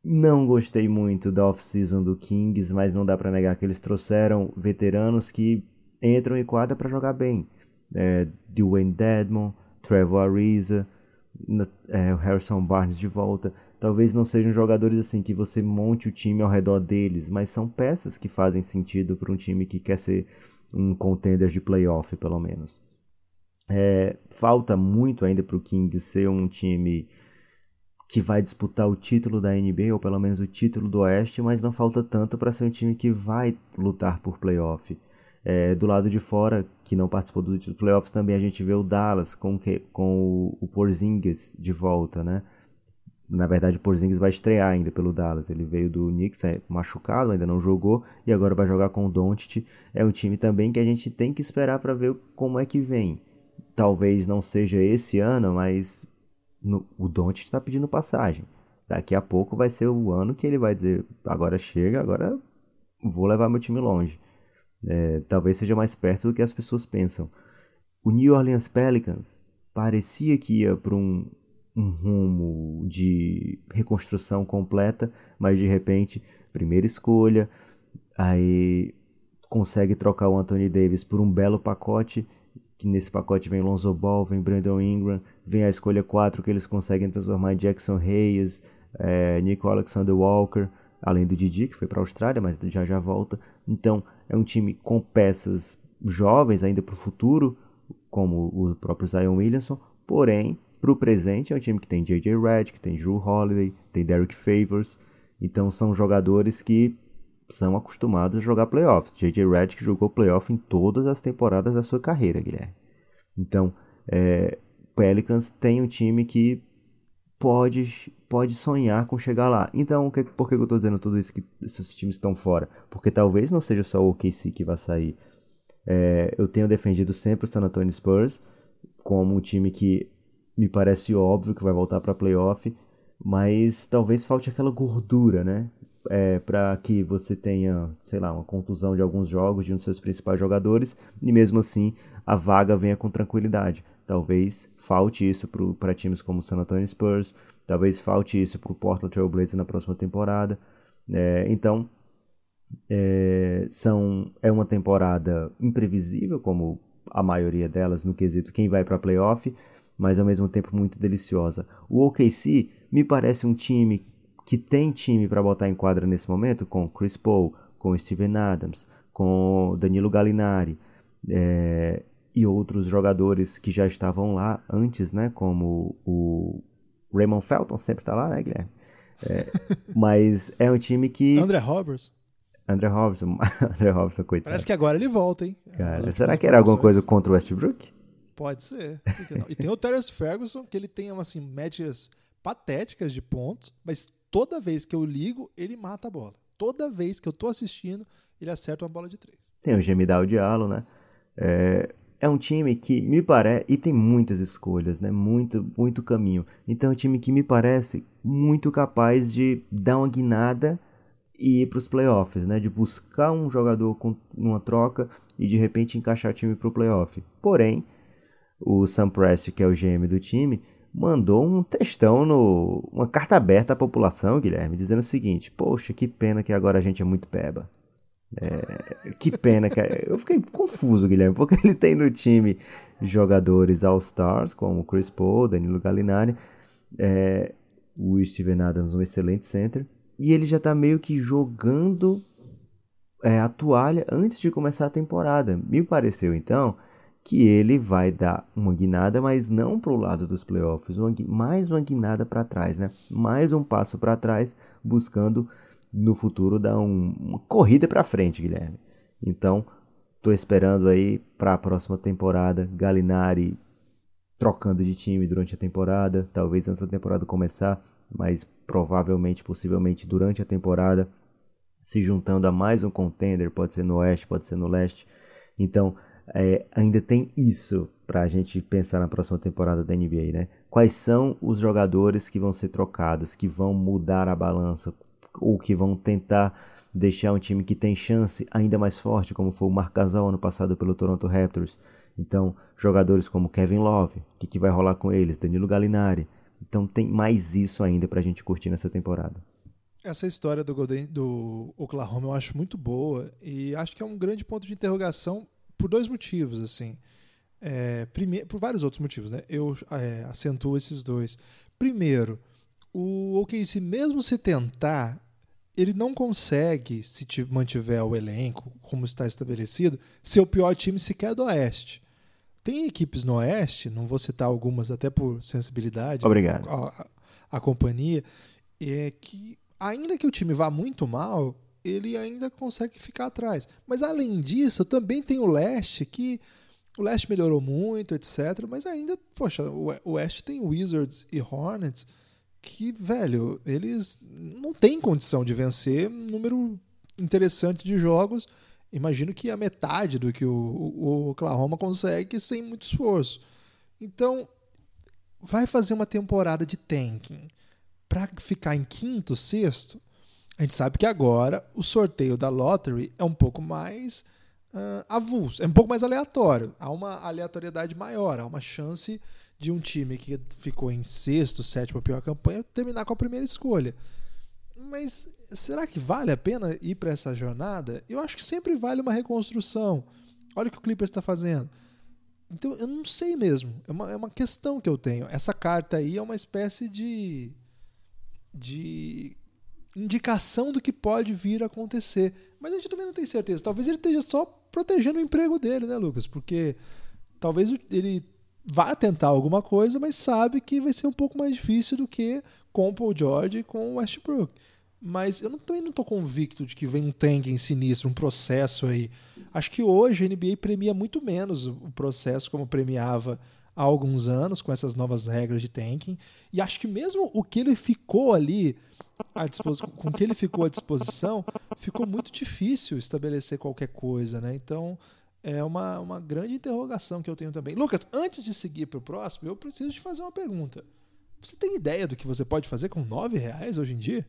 Não gostei muito da off-season do Kings, mas não dá para negar que eles trouxeram veteranos que entram em quadra para jogar bem. É, Dwayne Dedmon, Trevor Ariza, é, Harrison Barnes de volta. Talvez não sejam jogadores assim que você monte o time ao redor deles, mas são peças que fazem sentido para um time que quer ser um contender de playoff, pelo menos. É, falta muito ainda para o Kings ser um time que vai disputar o título da NBA, ou pelo menos o título do Oeste, mas não falta tanto para ser um time que vai lutar por playoff. É, do lado de fora, que não participou do título playoffs, também a gente vê o Dallas com, que, com o, o Porzingis de volta, né? Na verdade, o Porzingis vai estrear ainda pelo Dallas. Ele veio do Knicks é machucado, ainda não jogou e agora vai jogar com o Doncic. É um time também que a gente tem que esperar para ver como é que vem. Talvez não seja esse ano, mas no, o Doncic está pedindo passagem. Daqui a pouco vai ser o ano que ele vai dizer: agora chega, agora vou levar meu time longe. É, talvez seja mais perto do que as pessoas pensam. O New Orleans Pelicans parecia que ia para um, um rumo de reconstrução completa, mas de repente, primeira escolha, aí consegue trocar o Anthony Davis por um belo pacote, que nesse pacote vem Lonzo Ball, vem Brandon Ingram, vem a escolha 4 que eles conseguem transformar em Jackson Reyes, é, Nico Alexander Walker, além do Didi, que foi para a Austrália, mas já já volta. Então, é um time com peças jovens ainda para o futuro, como o próprio Zion Williamson, porém para o presente, é um time que tem J.J. Redick, tem Drew Holiday, tem Derek Favors. Então são jogadores que são acostumados a jogar playoffs. J.J. Redick jogou playoff em todas as temporadas da sua carreira, Guilherme. Então, é, Pelicans tem um time que pode, pode sonhar com chegar lá. Então, que, por que eu estou dizendo tudo isso que esses times estão fora? Porque talvez não seja só o OKC que vai sair. É, eu tenho defendido sempre o San Antonio Spurs como um time que me parece óbvio que vai voltar para playoff, mas talvez falte aquela gordura, né? É, para que você tenha, sei lá, uma contusão de alguns jogos de um dos seus principais jogadores e mesmo assim a vaga venha com tranquilidade. Talvez falte isso para times como o San Antonio Spurs, talvez falte isso para o Portland Trail Blazers na próxima temporada. É, então, é, são, é uma temporada imprevisível, como a maioria delas, no quesito quem vai para playoff, mas ao mesmo tempo muito deliciosa. O OKC me parece um time que tem time para botar em quadra nesse momento, com Chris Paul, com Steven Adams, com Danilo Gallinari é, e outros jogadores que já estavam lá antes, né? Como o Raymond Felton sempre está lá, né, Guilherme? É, [LAUGHS] mas é um time que. André Roberts. André Robertson, [LAUGHS] André Robertson, coitado. Parece que agora ele volta, hein? Cara, será que era alguma coisa contra o Westbrook? Pode ser. E tem o Terence Ferguson, que ele tem assim, médias patéticas de pontos, mas toda vez que eu ligo, ele mata a bola. Toda vez que eu tô assistindo, ele acerta uma bola de três. Tem o Gemidal Diallo, né? É, é um time que me parece. E tem muitas escolhas, né? Muito, muito caminho. Então é um time que me parece muito capaz de dar uma guinada e ir para os playoffs, né? De buscar um jogador com uma troca e de repente encaixar o time para o playoff. Porém, o Sam Prest, que é o GM do time, mandou um textão no uma carta aberta à população, Guilherme, dizendo o seguinte: "Poxa, que pena que agora a gente é muito peba". É, que pena que eu fiquei confuso, Guilherme, porque ele tem no time jogadores All-Stars como Chris Paul, Danilo Gallinari, é, o Steven Adams, um excelente center, e ele já está meio que jogando é, a toalha antes de começar a temporada. Me pareceu então que ele vai dar uma guinada, mas não para o lado dos playoffs, uma, mais uma guinada para trás, né? Mais um passo para trás, buscando no futuro dar um, uma corrida para frente, Guilherme. Então, estou esperando aí para a próxima temporada, Galinari trocando de time durante a temporada, talvez antes da temporada começar, mas provavelmente, possivelmente durante a temporada, se juntando a mais um contender, pode ser no oeste, pode ser no leste. Então, é, ainda tem isso para a gente pensar na próxima temporada da NBA, né? Quais são os jogadores que vão ser trocados, que vão mudar a balança, ou que vão tentar deixar um time que tem chance ainda mais forte, como foi o Marc Gasol ano passado pelo Toronto Raptors. Então, jogadores como Kevin Love, o que, que vai rolar com eles? Danilo Gallinari. Então, tem mais isso ainda para a gente curtir nessa temporada. Essa história do, Golden, do Oklahoma eu acho muito boa e acho que é um grande ponto de interrogação por dois motivos, assim. É, primeiro, por vários outros motivos, né? Eu é, acentuo esses dois. Primeiro, o OKC, mesmo se tentar, ele não consegue, se mantiver o elenco como está estabelecido, ser o pior time sequer do Oeste. Tem equipes no Oeste, não vou citar algumas até por sensibilidade. Obrigado. A, a, a companhia, é que ainda que o time vá muito mal, ele ainda consegue ficar atrás. Mas além disso, também tem o leste que o leste melhorou muito, etc. Mas ainda, poxa, o oeste tem Wizards e Hornets que, velho, eles não têm condição de vencer um número interessante de jogos. Imagino que a metade do que o, o Oklahoma consegue sem muito esforço. Então, vai fazer uma temporada de tanking para ficar em quinto, sexto A gente sabe que agora o sorteio da lottery é um pouco mais uh, avulso, é um pouco mais aleatório. Há uma aleatoriedade maior, há uma chance de um time que ficou em sexto, sétimo, pior campanha, terminar com a primeira escolha. Mas será que vale a pena ir para essa jornada? Eu acho que sempre vale uma reconstrução. Olha o que o Clippers está fazendo. Então eu não sei mesmo. É uma, é uma questão que eu tenho. Essa carta aí é uma espécie de. de indicação do que pode vir a acontecer. Mas a gente também não tem certeza. Talvez ele esteja só protegendo o emprego dele, né, Lucas? Porque talvez ele vá tentar alguma coisa, mas sabe que vai ser um pouco mais difícil do que com o Paul George e com o Westbrook. Mas eu não, também não estou convicto de que vem um tanking sinistro, um processo aí. Acho que hoje a NBA premia muito menos o processo como premiava há alguns anos com essas novas regras de tanking. E acho que mesmo o que ele ficou ali à disposição, com que ele ficou à disposição, ficou muito difícil estabelecer qualquer coisa, né? Então é uma, uma grande interrogação que eu tenho também. Lucas, antes de seguir para o próximo, eu preciso te fazer uma pergunta. Você tem ideia do que você pode fazer com nove reais hoje em dia?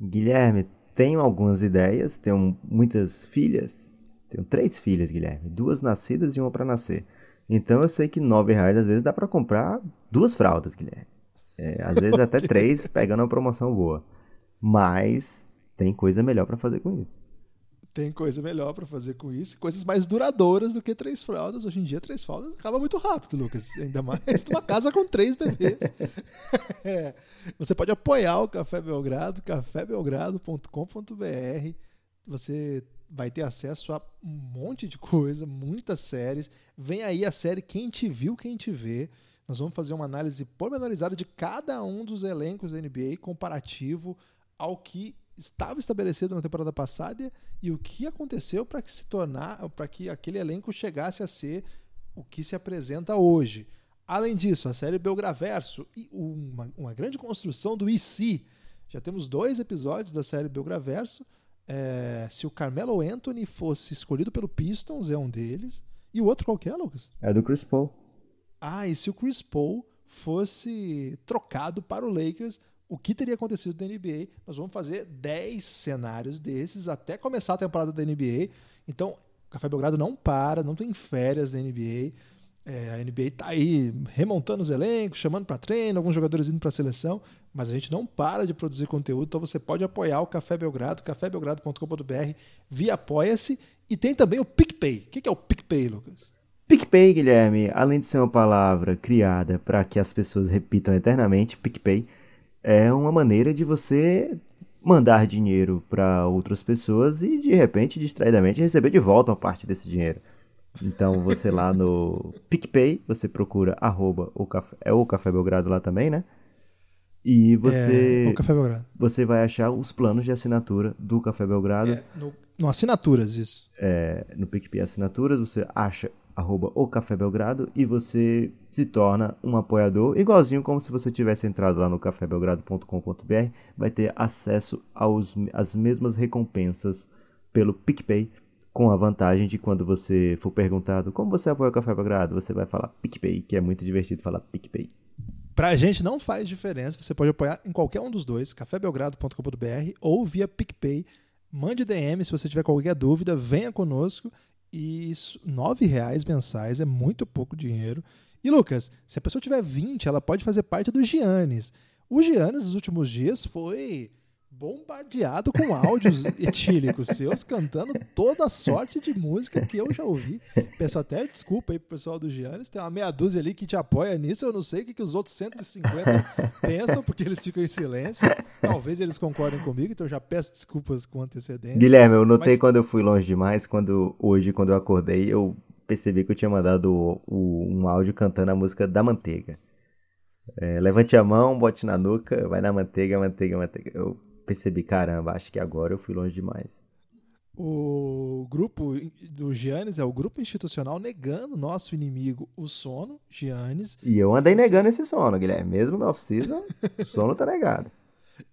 Guilherme, tenho algumas ideias, tenho muitas filhas. Tenho três filhas, Guilherme. Duas nascidas e uma para nascer. Então eu sei que nove reais às vezes dá para comprar duas fraldas, Guilherme. É, às vezes até [LAUGHS] três, pegando uma promoção boa. Mas tem coisa melhor para fazer com isso. Tem coisa melhor para fazer com isso, coisas mais duradouras do que três fraldas. Hoje em dia, três fraldas acaba muito rápido, Lucas. Ainda mais [LAUGHS] numa casa com três bebês. [LAUGHS] É. Você pode apoiar o Café Belgrado, cafébelgrado.com.br. Você vai ter acesso a um monte de coisa, muitas séries. Vem aí a série Quem Te Viu, Quem Te Vê. Nós vamos fazer uma análise pormenorizada de cada um dos elencos da NBA, comparativo ao que estava estabelecido na temporada passada e o que aconteceu para que se tornar, para que aquele elenco chegasse a ser o que se apresenta hoje. Além disso, a série Belgraverso e uma, uma grande construção do IC. Já temos dois episódios da série Belgraverso. É, se o Carmelo Anthony fosse escolhido pelo Pistons, é um deles. E o outro qual que é, Lucas? É do Chris Paul. Ah, e se o Chris Paul fosse trocado para o Lakers, o que teria acontecido na NBA. Nós vamos fazer 10 cenários desses até começar a temporada da NBA. Então, o Café Belgrado não para, não tem férias da NBA. É, a NBA está aí remontando os elencos, chamando para treino, alguns jogadores indo para a seleção, mas a gente não para de produzir conteúdo, então você pode apoiar o Café Belgrado, cafébelgrado.com.br via Apoia-se. E tem também o PicPay. O que é o PicPay, Lucas? PicPay, Guilherme, além de ser uma palavra criada para que as pessoas repitam eternamente, PicPay é uma maneira de você mandar dinheiro para outras pessoas e de repente, distraidamente, receber de volta uma parte desse dinheiro. Então você lá no [LAUGHS] PicPay, você procura arroba o café, é o Café Belgrado lá também, né? E você, é, Café Belgrado. você vai achar os planos de assinatura do Café Belgrado. É, no, no Assinaturas, isso. É, no PicPay Assinaturas, você acha arroba o Café Belgrado e você se torna um apoiador, igualzinho como se você tivesse entrado lá no cafébelgrado.com.br, vai ter acesso aos, às mesmas recompensas pelo PicPay, com a vantagem de quando você for perguntado como você apoia o Café Belgrado, você vai falar PicPay, que é muito divertido falar PicPay. Pra gente não faz diferença, você pode apoiar em qualquer um dos dois, cafébelgrado.com.br ou via PicPay. Mande DM se você tiver qualquer dúvida, venha conosco e nove reais mensais é muito pouco dinheiro. E Lucas, se a pessoa tiver 20, ela pode fazer parte do Giannis. O Giannis nos últimos dias foi bombardeado com áudios [LAUGHS] etílicos seus cantando toda sorte de música que eu já ouvi. Peço até desculpa aí pro pessoal do Giannis, tem uma meia dúzia ali que te apoia nisso, eu não sei o que, que os outros 150 [LAUGHS] pensam, porque eles ficam em silêncio. Talvez eles concordem comigo, então eu já peço desculpas com antecedência. Guilherme, eu notei Mas... quando eu fui longe demais, quando hoje, quando eu acordei, eu percebi que eu tinha mandado o, o, um áudio cantando a música da manteiga. É, levante a mão, bote na nuca, vai na manteiga, manteiga, manteiga. Eu percebi, caramba, acho que agora eu fui longe demais. O grupo do Giannis é o grupo institucional negando nosso inimigo, o sono, Giannis. E eu andei negando esse sono, Guilherme. Mesmo no off-season, [LAUGHS] o sono tá negado.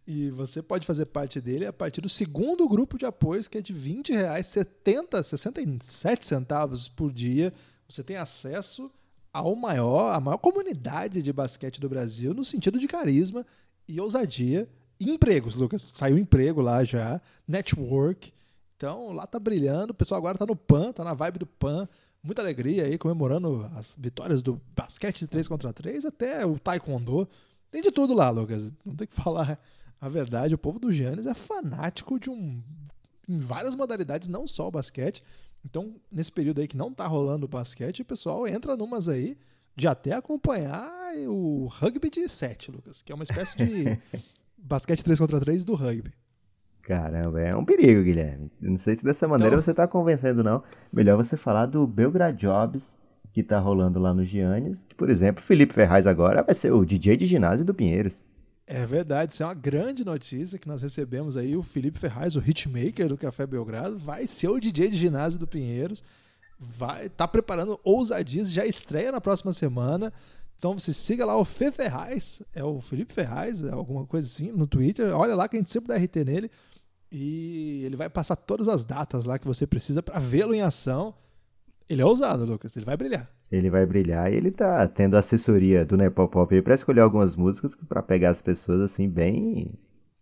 E você pode fazer parte dele a partir do segundo grupo de apoios, que é de 20 reais, 70, 67 centavos por dia. Você tem acesso ao maior, a maior comunidade de basquete do Brasil, no sentido de carisma e ousadia empregos, Lucas. Saiu emprego lá já, network. Então lá tá brilhando. O pessoal agora tá no PAN, tá na vibe do PAN. Muita alegria aí, comemorando as vitórias do basquete de 3 contra 3 até o taekwondo. Tem de tudo lá, Lucas. Não tem que [LAUGHS] falar a verdade. O povo do Giannis é fanático de um. em várias modalidades, não só o basquete. Então, nesse período aí que não tá rolando o basquete, o pessoal entra numas aí de até acompanhar o rugby de 7, Lucas, que é uma espécie de [LAUGHS] basquete 3 contra 3 do rugby. Caramba, é um perigo, Guilherme. Não sei se dessa maneira então... você tá convencendo, não. Melhor você falar do Belgrade Jobs, que tá rolando lá no Giannis. Que, por exemplo, Felipe Ferraz agora vai ser o DJ de ginásio do Pinheiros. É verdade, isso é uma grande notícia que nós recebemos aí. O Felipe Ferraz, o hitmaker do Café Belgrado, vai ser o DJ de ginásio do Pinheiros. Vai tá preparando ousadias, já estreia na próxima semana. Então você siga lá o Fê Ferraz, é o Felipe Ferraz, é alguma coisa assim, no Twitter. Olha lá que a gente sempre dá RT nele. E ele vai passar todas as datas lá que você precisa para vê-lo em ação. Ele é ousado, Lucas, ele vai brilhar. Ele vai brilhar e ele tá tendo assessoria do Nepopop aí pra escolher algumas músicas para pegar as pessoas assim bem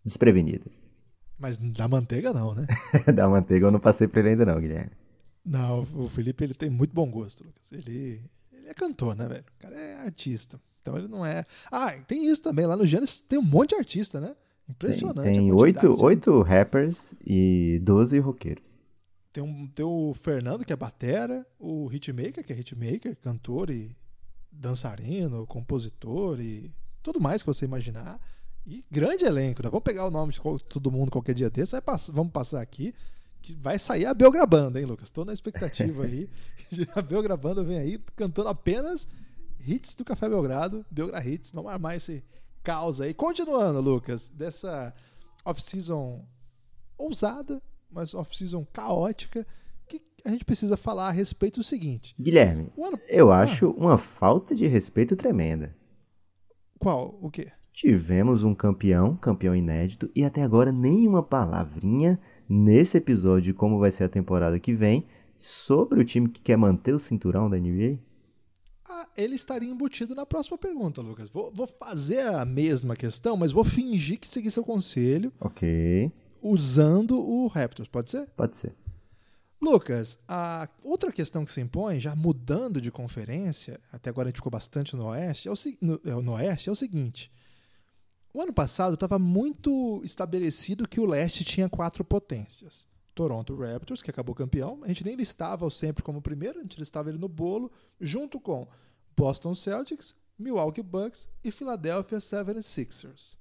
desprevenidas. Mas da manteiga não, né? [LAUGHS] da manteiga eu não passei pra ele ainda não, Guilherme. Não, o Felipe ele tem muito bom gosto, Lucas. Ele, ele é cantor, né, velho? O cara é artista. Então ele não é. Ah, tem isso também. Lá no Gênesis tem um monte de artista, né? Impressionante. Tem, oito, oito rappers e doze roqueiros. Tem, um, tem o Fernando, que é batera, o hitmaker, que é hitmaker, cantor e dançarino, compositor e tudo mais que você imaginar. E grande elenco, né? Vamos pegar o nome de todo mundo qualquer dia desse, pass vamos passar aqui, que vai sair a Belgrabanda, hein, Lucas? Estou na expectativa aí. [LAUGHS] a Belgrabanda vem aí cantando apenas hits do Café Belgrado, Belgra Hits. Vamos armar esse caos aí. Continuando, Lucas, dessa off-season ousada, mas off-season caótica, que a gente precisa falar a respeito do seguinte. Guilherme, ano... eu ah. acho uma falta de respeito tremenda. Qual? O quê? Tivemos um campeão, campeão inédito, e até agora nenhuma palavrinha nesse episódio de como vai ser a temporada que vem sobre o time que quer manter o cinturão da NBA? Ah, ele estaria embutido na próxima pergunta, Lucas. Vou, vou, fazer a mesma questão, mas vou fingir que segui seu conselho. Ok usando o Raptors, pode ser? Pode ser. Lucas, a outra questão que se impõe, já mudando de conferência, até agora a gente ficou bastante no Oeste, é o, no, é no Oeste, é o seguinte. O ano passado estava muito estabelecido que o Leste tinha quatro potências. Toronto Raptors, que acabou campeão, a gente nem listava o sempre como primeiro, a gente listava ele no bolo, junto com Boston Celtics, Milwaukee Bucks e Philadelphia 76ers.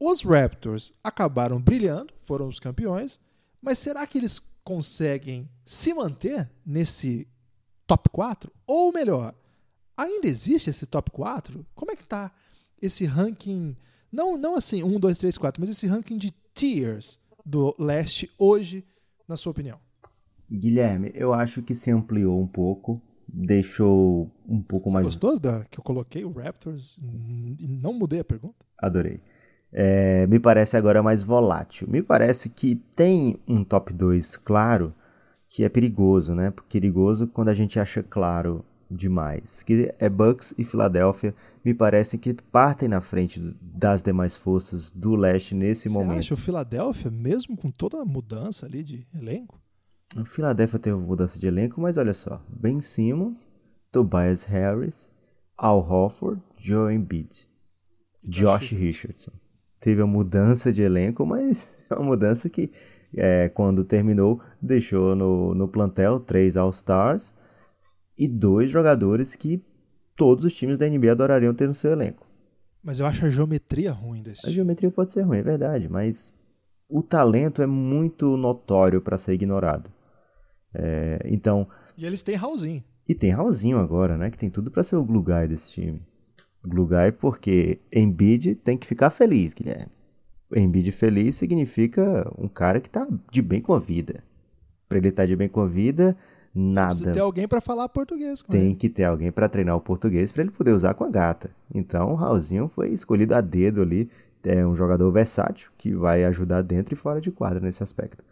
Os Raptors acabaram brilhando, foram os campeões, mas será que eles conseguem se manter nesse top 4? Ou melhor, ainda existe esse top 4? Como é que tá esse ranking, não, não assim 1, 2, 3, 4, mas esse ranking de tiers do leste hoje, na sua opinião? Guilherme, eu acho que se ampliou um pouco, deixou um pouco Você mais. Gostou da que eu coloquei o Raptors e não mudei a pergunta? Adorei é, me parece agora mais volátil. Me parece que tem um top 2 claro que é perigoso, né? Perigoso quando a gente acha claro demais. Que é Bucks e Filadélfia, me parece que partem na frente das demais forças do leste nesse Você momento. Você acha o Filadélfia, mesmo com toda a mudança ali de elenco? O Filadélfia teve mudança de elenco, mas olha só. Ben Simmons, Tobias Harris, Al Hofford, Joe Embiid, Josh Richardson teve a mudança de elenco, mas [LAUGHS] é uma mudança que, é, quando terminou, deixou no, no plantel três All-Stars e dois jogadores que todos os times da NBA adorariam ter no seu elenco. Mas eu acho a geometria ruim desse A time. geometria pode ser ruim, é verdade, mas o talento é muito notório para ser ignorado. É, então. E eles têm Raulzinho. E tem Raulzinho agora, né? Que tem tudo para ser o glue guy desse time. Glugai porque Embiid tem que ficar feliz, Guilherme. Embiid feliz significa um cara que tá de bem com a vida. Para ele estar tá de bem com a vida, nada. Precisa ter alguém para falar português com Tem ele. que ter alguém para treinar o português para ele poder usar com a gata. Então o Raulzinho foi escolhido a dedo ali. É um jogador versátil que vai ajudar dentro e fora de quadra nesse aspecto.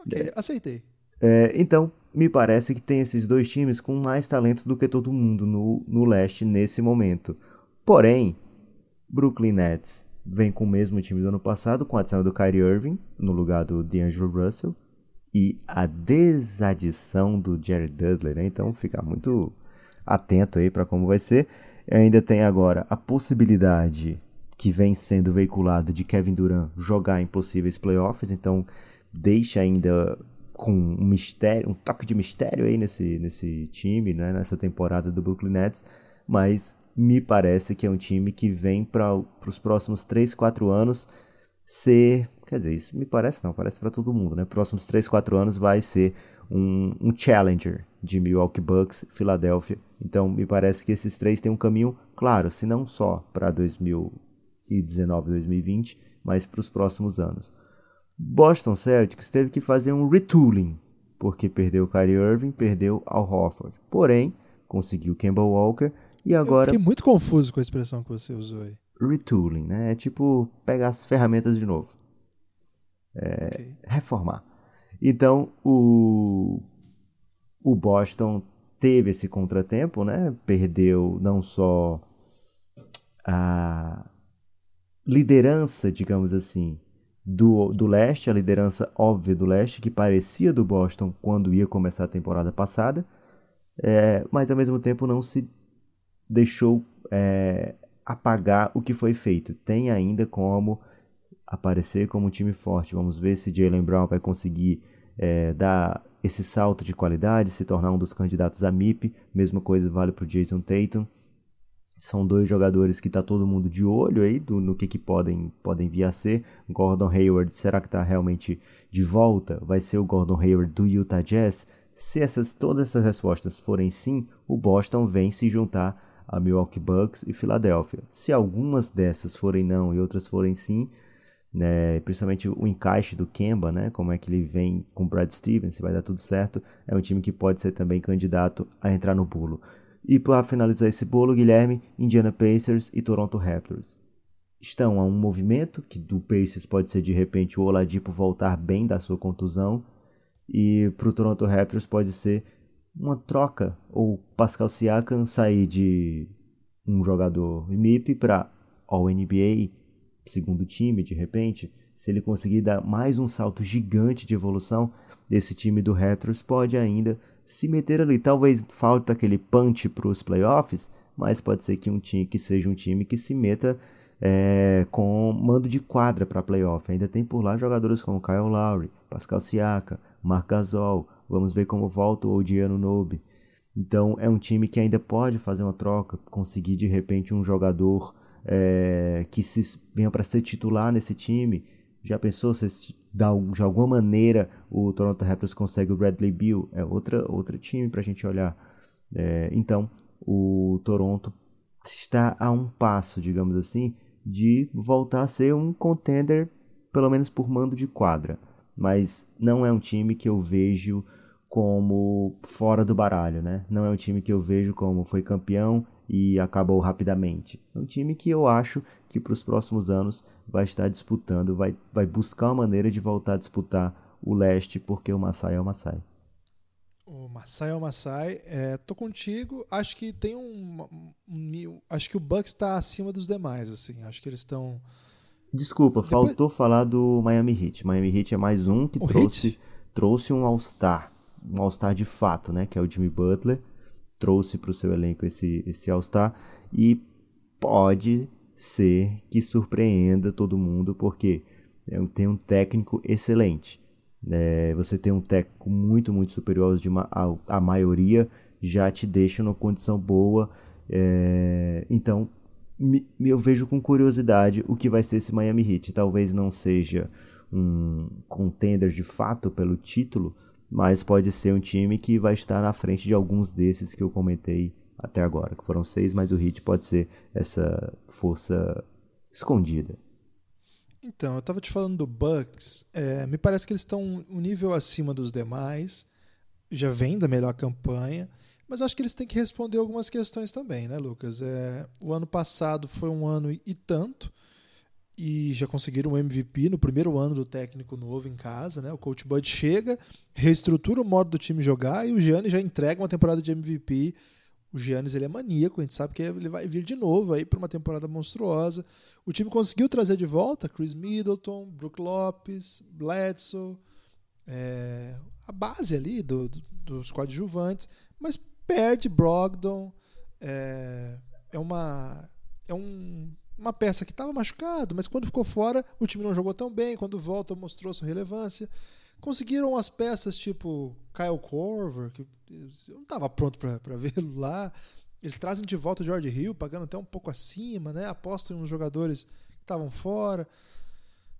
Ok, é, aceitei. É, então, me parece que tem esses dois times com mais talento do que todo mundo no, no leste nesse momento. Porém, Brooklyn Nets vem com o mesmo time do ano passado, com a adição do Kyrie Irving no lugar do D'Angelo Russell e a desadição do Jerry Dudley, né? Então fica muito atento aí para como vai ser. Ainda tem agora a possibilidade que vem sendo veiculada de Kevin Durant jogar em possíveis playoffs, então deixa ainda com um mistério, um toque de mistério aí nesse, nesse time, né, nessa temporada do Brooklyn Nets, mas me parece que é um time que vem para os próximos 3, 4 anos ser, quer dizer, isso me parece não, parece para todo mundo, né? Próximos 3, 4 anos vai ser um, um challenger de Milwaukee Bucks, Filadélfia. Então me parece que esses três têm um caminho claro, se não só para 2019, 2020, mas para os próximos anos. Boston Celtics teve que fazer um retooling, porque perdeu o Kyrie Irving, perdeu Al Horford. Porém, conseguiu Kemba Walker e agora... Eu fiquei muito confuso com a expressão que você usou aí. Retooling, né? É tipo pegar as ferramentas de novo. É, okay. Reformar. Então, o, o Boston teve esse contratempo, né? Perdeu não só a liderança, digamos assim, do, do leste, a liderança óbvia do leste, que parecia do Boston quando ia começar a temporada passada, é, mas ao mesmo tempo não se deixou é, apagar o que foi feito. Tem ainda como aparecer como um time forte. Vamos ver se Jalen Brown vai conseguir é, dar esse salto de qualidade, se tornar um dos candidatos a MIP. Mesma coisa vale para o Jason Tatum. São dois jogadores que está todo mundo de olho aí do, no que, que podem, podem vir a ser. Gordon Hayward, será que está realmente de volta? Vai ser o Gordon Hayward do Utah Jazz? Se essas, todas essas respostas forem sim, o Boston vem se juntar a Milwaukee Bucks e Filadélfia. Se algumas dessas forem não e outras forem sim, né, principalmente o encaixe do Kemba, né, como é que ele vem com Brad Stevens, se vai dar tudo certo, é um time que pode ser também candidato a entrar no bolo. E para finalizar esse bolo, Guilherme, Indiana Pacers e Toronto Raptors. Estão a um movimento que do Pacers pode ser de repente o Oladipo voltar bem da sua contusão e para o Toronto Raptors pode ser uma troca ou Pascal Siakam sair de um jogador MIP para All NBA, segundo time de repente, se ele conseguir dar mais um salto gigante de evolução, esse time do Raptors pode ainda se meter ali. Talvez falte aquele punch para os playoffs, mas pode ser que um time que seja um time que se meta é, com mando de quadra para playoff. Ainda tem por lá jogadores como Kyle Lowry, Pascal Siaka, Marc Gasol. Vamos ver como volta o Odiano Nobe. Então é um time que ainda pode fazer uma troca, conseguir de repente um jogador é, que se venha para ser titular nesse time. Já pensou se de alguma maneira o Toronto Raptors consegue o Bradley Beal? É outra, outro time para a gente olhar. É, então, o Toronto está a um passo, digamos assim, de voltar a ser um contender, pelo menos por mando de quadra. Mas não é um time que eu vejo como fora do baralho, né? Não é um time que eu vejo como foi campeão e acabou rapidamente. É um time que eu acho que para os próximos anos vai estar disputando, vai, vai buscar uma maneira de voltar a disputar o leste, porque o Masai é o Masai. O Masai é o Masai. É, tô contigo. Acho que tem um, um acho que o Bucks está acima dos demais, assim. Acho que eles estão. Desculpa, Depois... faltou falar do Miami Heat. Miami Heat é mais um que trouxe, trouxe um All-Star, um All-Star de fato, né? Que é o Jimmy Butler trouxe para o seu elenco esse, esse All-Star e pode ser que surpreenda todo mundo, porque tem um técnico excelente. É, você tem um técnico muito, muito superior de a, a maioria, já te deixa numa condição boa. É, então, me, eu vejo com curiosidade o que vai ser esse Miami Heat. Talvez não seja um contender de fato pelo título, mas pode ser um time que vai estar na frente de alguns desses que eu comentei até agora, que foram seis, mas o Heat pode ser essa força escondida. Então, eu estava te falando do Bucks, é, me parece que eles estão um nível acima dos demais, já vem da melhor campanha, mas acho que eles têm que responder algumas questões também, né, Lucas? É, o ano passado foi um ano e tanto, e já conseguiram um MVP no primeiro ano do técnico novo em casa, né? O coach Bud chega, reestrutura o modo do time jogar e o Gianni já entrega uma temporada de MVP. O Giannis ele é maníaco, a gente sabe que ele vai vir de novo aí para uma temporada monstruosa. O time conseguiu trazer de volta Chris Middleton, Brook Lopes, Bledsoe, é, a base ali do, do, dos coadjuvantes, mas perde Brogdon. É, é uma é um, uma peça que estava machucado, mas quando ficou fora o time não jogou tão bem. Quando volta mostrou sua relevância. Conseguiram as peças tipo Kyle Corver, que eu não estava pronto para [LAUGHS] vê-lo lá. Eles trazem de volta o George Hill, pagando até um pouco acima, né? Apostam nos jogadores que estavam fora.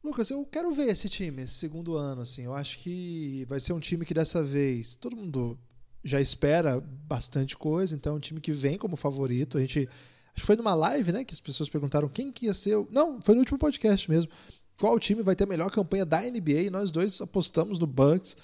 Lucas, eu quero ver esse time, esse segundo ano, assim. Eu acho que vai ser um time que dessa vez todo mundo já espera bastante coisa, então é um time que vem como favorito. A gente acho que foi numa live, né, que as pessoas perguntaram quem que ia ser. O... Não, foi no último podcast mesmo. Qual time vai ter a melhor campanha da NBA? E nós dois apostamos no Bucks.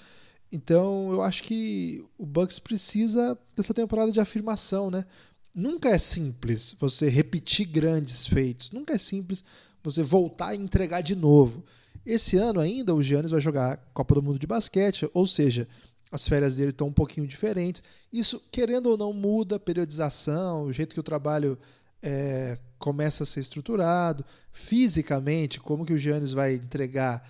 Então, eu acho que o Bucks precisa dessa temporada de afirmação, né? Nunca é simples você repetir grandes feitos. Nunca é simples você voltar e entregar de novo. Esse ano ainda o Giannis vai jogar Copa do Mundo de basquete, ou seja, as férias dele estão um pouquinho diferentes. Isso, querendo ou não, muda a periodização, o jeito que o trabalho é, começa a ser estruturado. Fisicamente, como que o Giannis vai entregar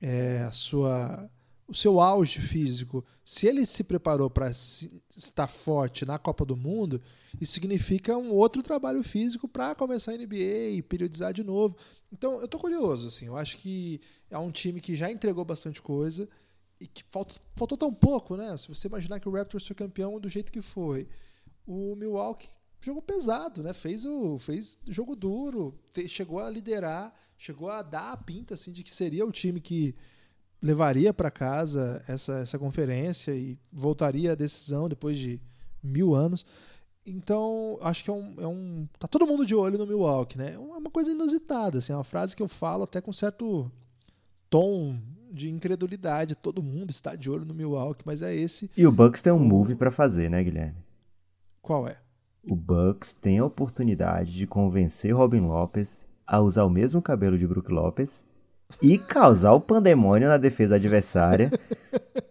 é, a sua o seu auge físico, se ele se preparou para estar forte na Copa do Mundo, isso significa um outro trabalho físico para começar a NBA e periodizar de novo. Então, eu estou curioso, assim, eu acho que é um time que já entregou bastante coisa e que faltou, faltou tão pouco, né? Se você imaginar que o Raptors foi campeão do jeito que foi, o Milwaukee jogou pesado, né? Fez o fez jogo duro, chegou a liderar, chegou a dar a pinta assim de que seria o time que levaria para casa essa, essa conferência e voltaria à decisão depois de mil anos. Então, acho que é um, é um. Tá todo mundo de olho no Milwaukee, né? É uma coisa inusitada, assim, é uma frase que eu falo até com certo tom de incredulidade. Todo mundo está de olho no Milwaukee, mas é esse. E o Bucks tem um move para fazer, né, Guilherme? Qual é? O Bucks tem a oportunidade de convencer Robin Lopes a usar o mesmo cabelo de Brook Lopes e causar o pandemônio na defesa adversária.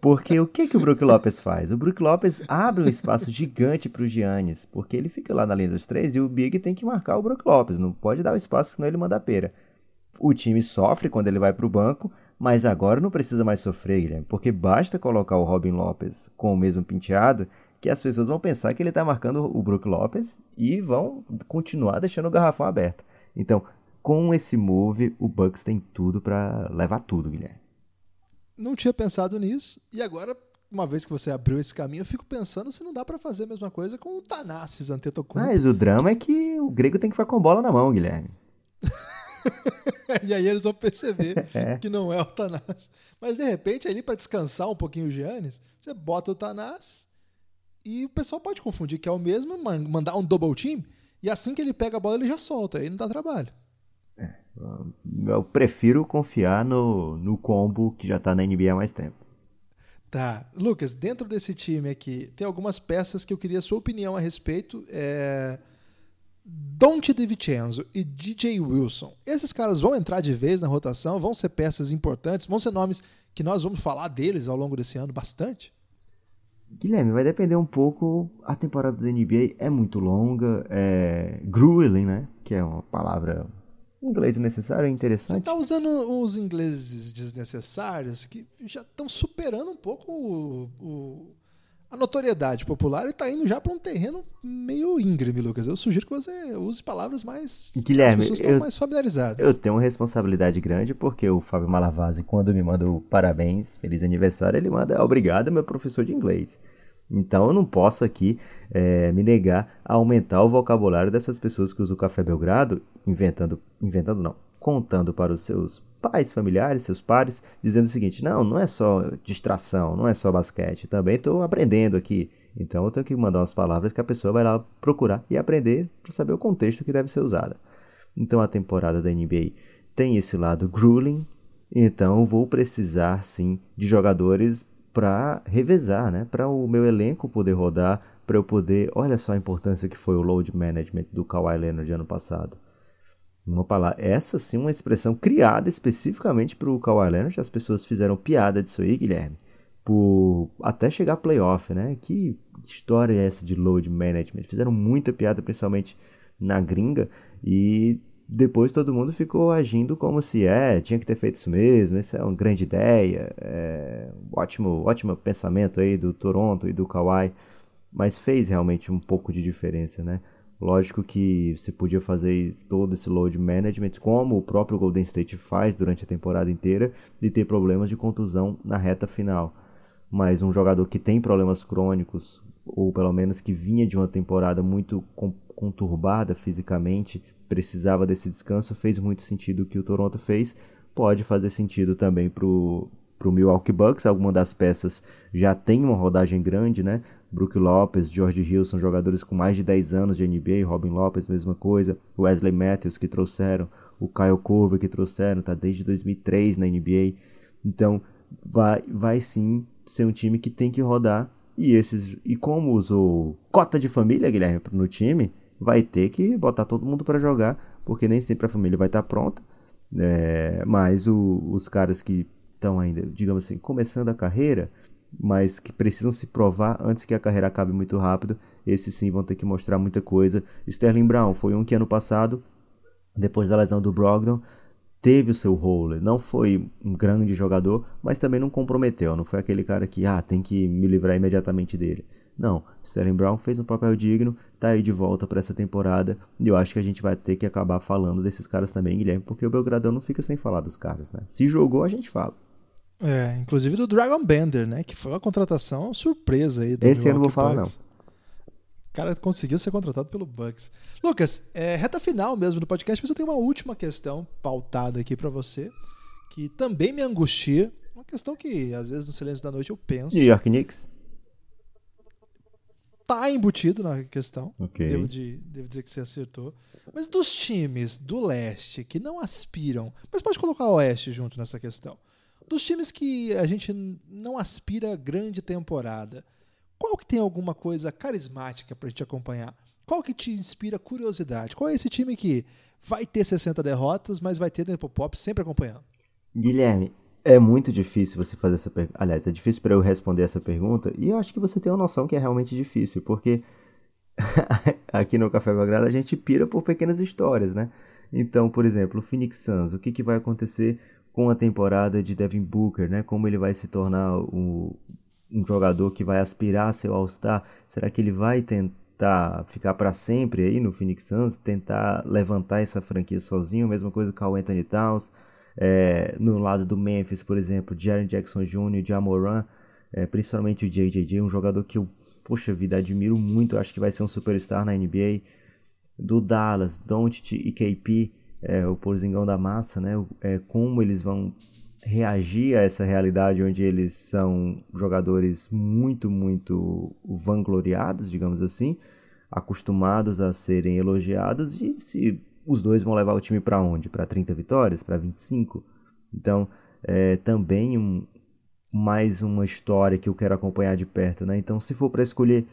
Porque o que, que o Brook Lopes faz? O Brook Lopes abre um espaço gigante para o Giannis, porque ele fica lá na linha dos três e o Big tem que marcar o Brook Lopes, não pode dar o espaço, senão ele manda a pera. O time sofre quando ele vai para o banco, mas agora não precisa mais sofrer, Guilherme, porque basta colocar o Robin Lopes com o mesmo penteado que as pessoas vão pensar que ele está marcando o Brook Lopes e vão continuar deixando o garrafão aberto. Então, com esse move, o Bucks tem tudo para levar tudo, Guilherme. Não tinha pensado nisso e agora uma vez que você abriu esse caminho, eu fico pensando se não dá para fazer a mesma coisa com o Tanassis Antetokounmpo. Mas o drama é que o grego tem que ficar com bola na mão, Guilherme. [LAUGHS] e aí eles vão perceber [LAUGHS] é. que não é o Tanassis. Mas de repente, ali para descansar um pouquinho o Giannis, você bota o Tanassis e o pessoal pode confundir que é o mesmo, mandar um double team e assim que ele pega a bola ele já solta, aí não dá trabalho. Eu prefiro confiar no, no combo que já está na NBA há mais tempo. Tá. Lucas, dentro desse time aqui, tem algumas peças que eu queria a sua opinião a respeito. É... Dante DiVincenzo e DJ Wilson. Esses caras vão entrar de vez na rotação, vão ser peças importantes, vão ser nomes que nós vamos falar deles ao longo desse ano bastante? Guilherme, vai depender um pouco. A temporada da NBA é muito longa, é grueling, né? Que é uma palavra Inglês necessário é interessante. Você está usando os ingleses desnecessários que já estão superando um pouco o, o, a notoriedade popular está indo já para um terreno meio íngreme, Lucas. Eu sugiro que você use palavras mais Guilherme, as pessoas estão mais familiarizadas. Eu tenho uma responsabilidade grande porque o Fábio Malavasi, quando me manda o parabéns, feliz aniversário, ele manda obrigado, meu professor de inglês. Então eu não posso aqui é, me negar a aumentar o vocabulário dessas pessoas que usam o Café Belgrado, inventando, inventando não, contando para os seus pais, familiares, seus pares, dizendo o seguinte: não, não é só distração, não é só basquete, também estou aprendendo aqui. Então eu tenho que mandar umas palavras que a pessoa vai lá procurar e aprender para saber o contexto que deve ser usada. Então a temporada da NBA tem esse lado grueling, então vou precisar sim de jogadores para revezar, né? Para o meu elenco poder rodar, para eu poder, olha só a importância que foi o load management do Kawhi Leonard ano passado. Uma palavra, essa sim uma expressão criada especificamente para o Kawhi Leonard, as pessoas fizeram piada disso aí, Guilherme, por até chegar playoff, né? Que história é essa de load management? Fizeram muita piada, principalmente na gringa, e depois todo mundo ficou agindo como se é, tinha que ter feito isso mesmo, isso é uma grande ideia, é, ótimo, ótimo pensamento aí do Toronto e do Kawhi, mas fez realmente um pouco de diferença, né? Lógico que você podia fazer todo esse load management, como o próprio Golden State faz durante a temporada inteira, de ter problemas de contusão na reta final. Mas um jogador que tem problemas crônicos, ou pelo menos que vinha de uma temporada muito conturbada fisicamente, precisava desse descanso, fez muito sentido o que o Toronto fez. Pode fazer sentido também para o Milwaukee Bucks. Algumas das peças já tem uma rodagem grande, né? Brook Lopes, George Hill são jogadores com mais de 10 anos de NBA. Robin Lopes, mesma coisa. Wesley Matthews que trouxeram. O Kyle Korver que trouxeram, tá desde 2003 na NBA. Então, vai, vai sim ser um time que tem que rodar. E esses e como usou cota de família, Guilherme, no time, vai ter que botar todo mundo para jogar, porque nem sempre a família vai estar tá pronta. É, mas o, os caras que estão ainda, digamos assim, começando a carreira, mas que precisam se provar antes que a carreira acabe muito rápido, esses sim vão ter que mostrar muita coisa. Sterling Brown foi um que ano passado, depois da lesão do Brogdon, teve o seu role. Não foi um grande jogador, mas também não comprometeu. Não foi aquele cara que, ah, tem que me livrar imediatamente dele. Não, Sterling Brown fez um papel digno, tá aí de volta para essa temporada, e eu acho que a gente vai ter que acabar falando desses caras também, Guilherme, porque o Belgradão não fica sem falar dos caras, né? Se jogou, a gente fala. É, inclusive do Dragon Bender, né? Que foi uma contratação surpresa aí do Esse eu não vou falar, Bucks. não. O cara conseguiu ser contratado pelo Bucks. Lucas, é reta final mesmo do podcast, mas eu tenho uma última questão pautada aqui para você, que também me angustia. Uma questão que, às vezes, no silêncio da noite eu penso. New York Knicks? tá embutido na questão. Okay. Devo, de, devo dizer que você acertou. Mas dos times do leste que não aspiram, mas pode colocar o oeste junto nessa questão. Dos times que a gente não aspira a grande temporada, qual que tem alguma coisa carismática pra gente acompanhar? Qual que te inspira curiosidade? Qual é esse time que vai ter 60 derrotas, mas vai ter do pop sempre acompanhando? Guilherme, é muito difícil você fazer essa pergunta. Aliás, é difícil para eu responder essa pergunta. E eu acho que você tem uma noção que é realmente difícil, porque [LAUGHS] aqui no Café Belgrado a gente pira por pequenas histórias, né? Então, por exemplo, o Phoenix Suns, o que, que vai acontecer com a temporada de Devin Booker, né? Como ele vai se tornar o, um jogador que vai aspirar a ser All-Star? Será que ele vai tentar ficar para sempre aí no Phoenix Suns, tentar levantar essa franquia sozinho? Mesma coisa com o Anthony Towns. É, no lado do Memphis, por exemplo, Jaren Jackson Jr., Jamoran, é, principalmente o JJJ, um jogador que eu, poxa vida, admiro muito, acho que vai ser um superstar na NBA. Do Dallas, Doncic e KP, é, o porzingão da massa, né? É, como eles vão reagir a essa realidade onde eles são jogadores muito, muito vangloriados, digamos assim, acostumados a serem elogiados e se os dois vão levar o time para onde? Para 30 vitórias? Para 25? Então, é também um, mais uma história que eu quero acompanhar de perto, né? Então, se for para escolher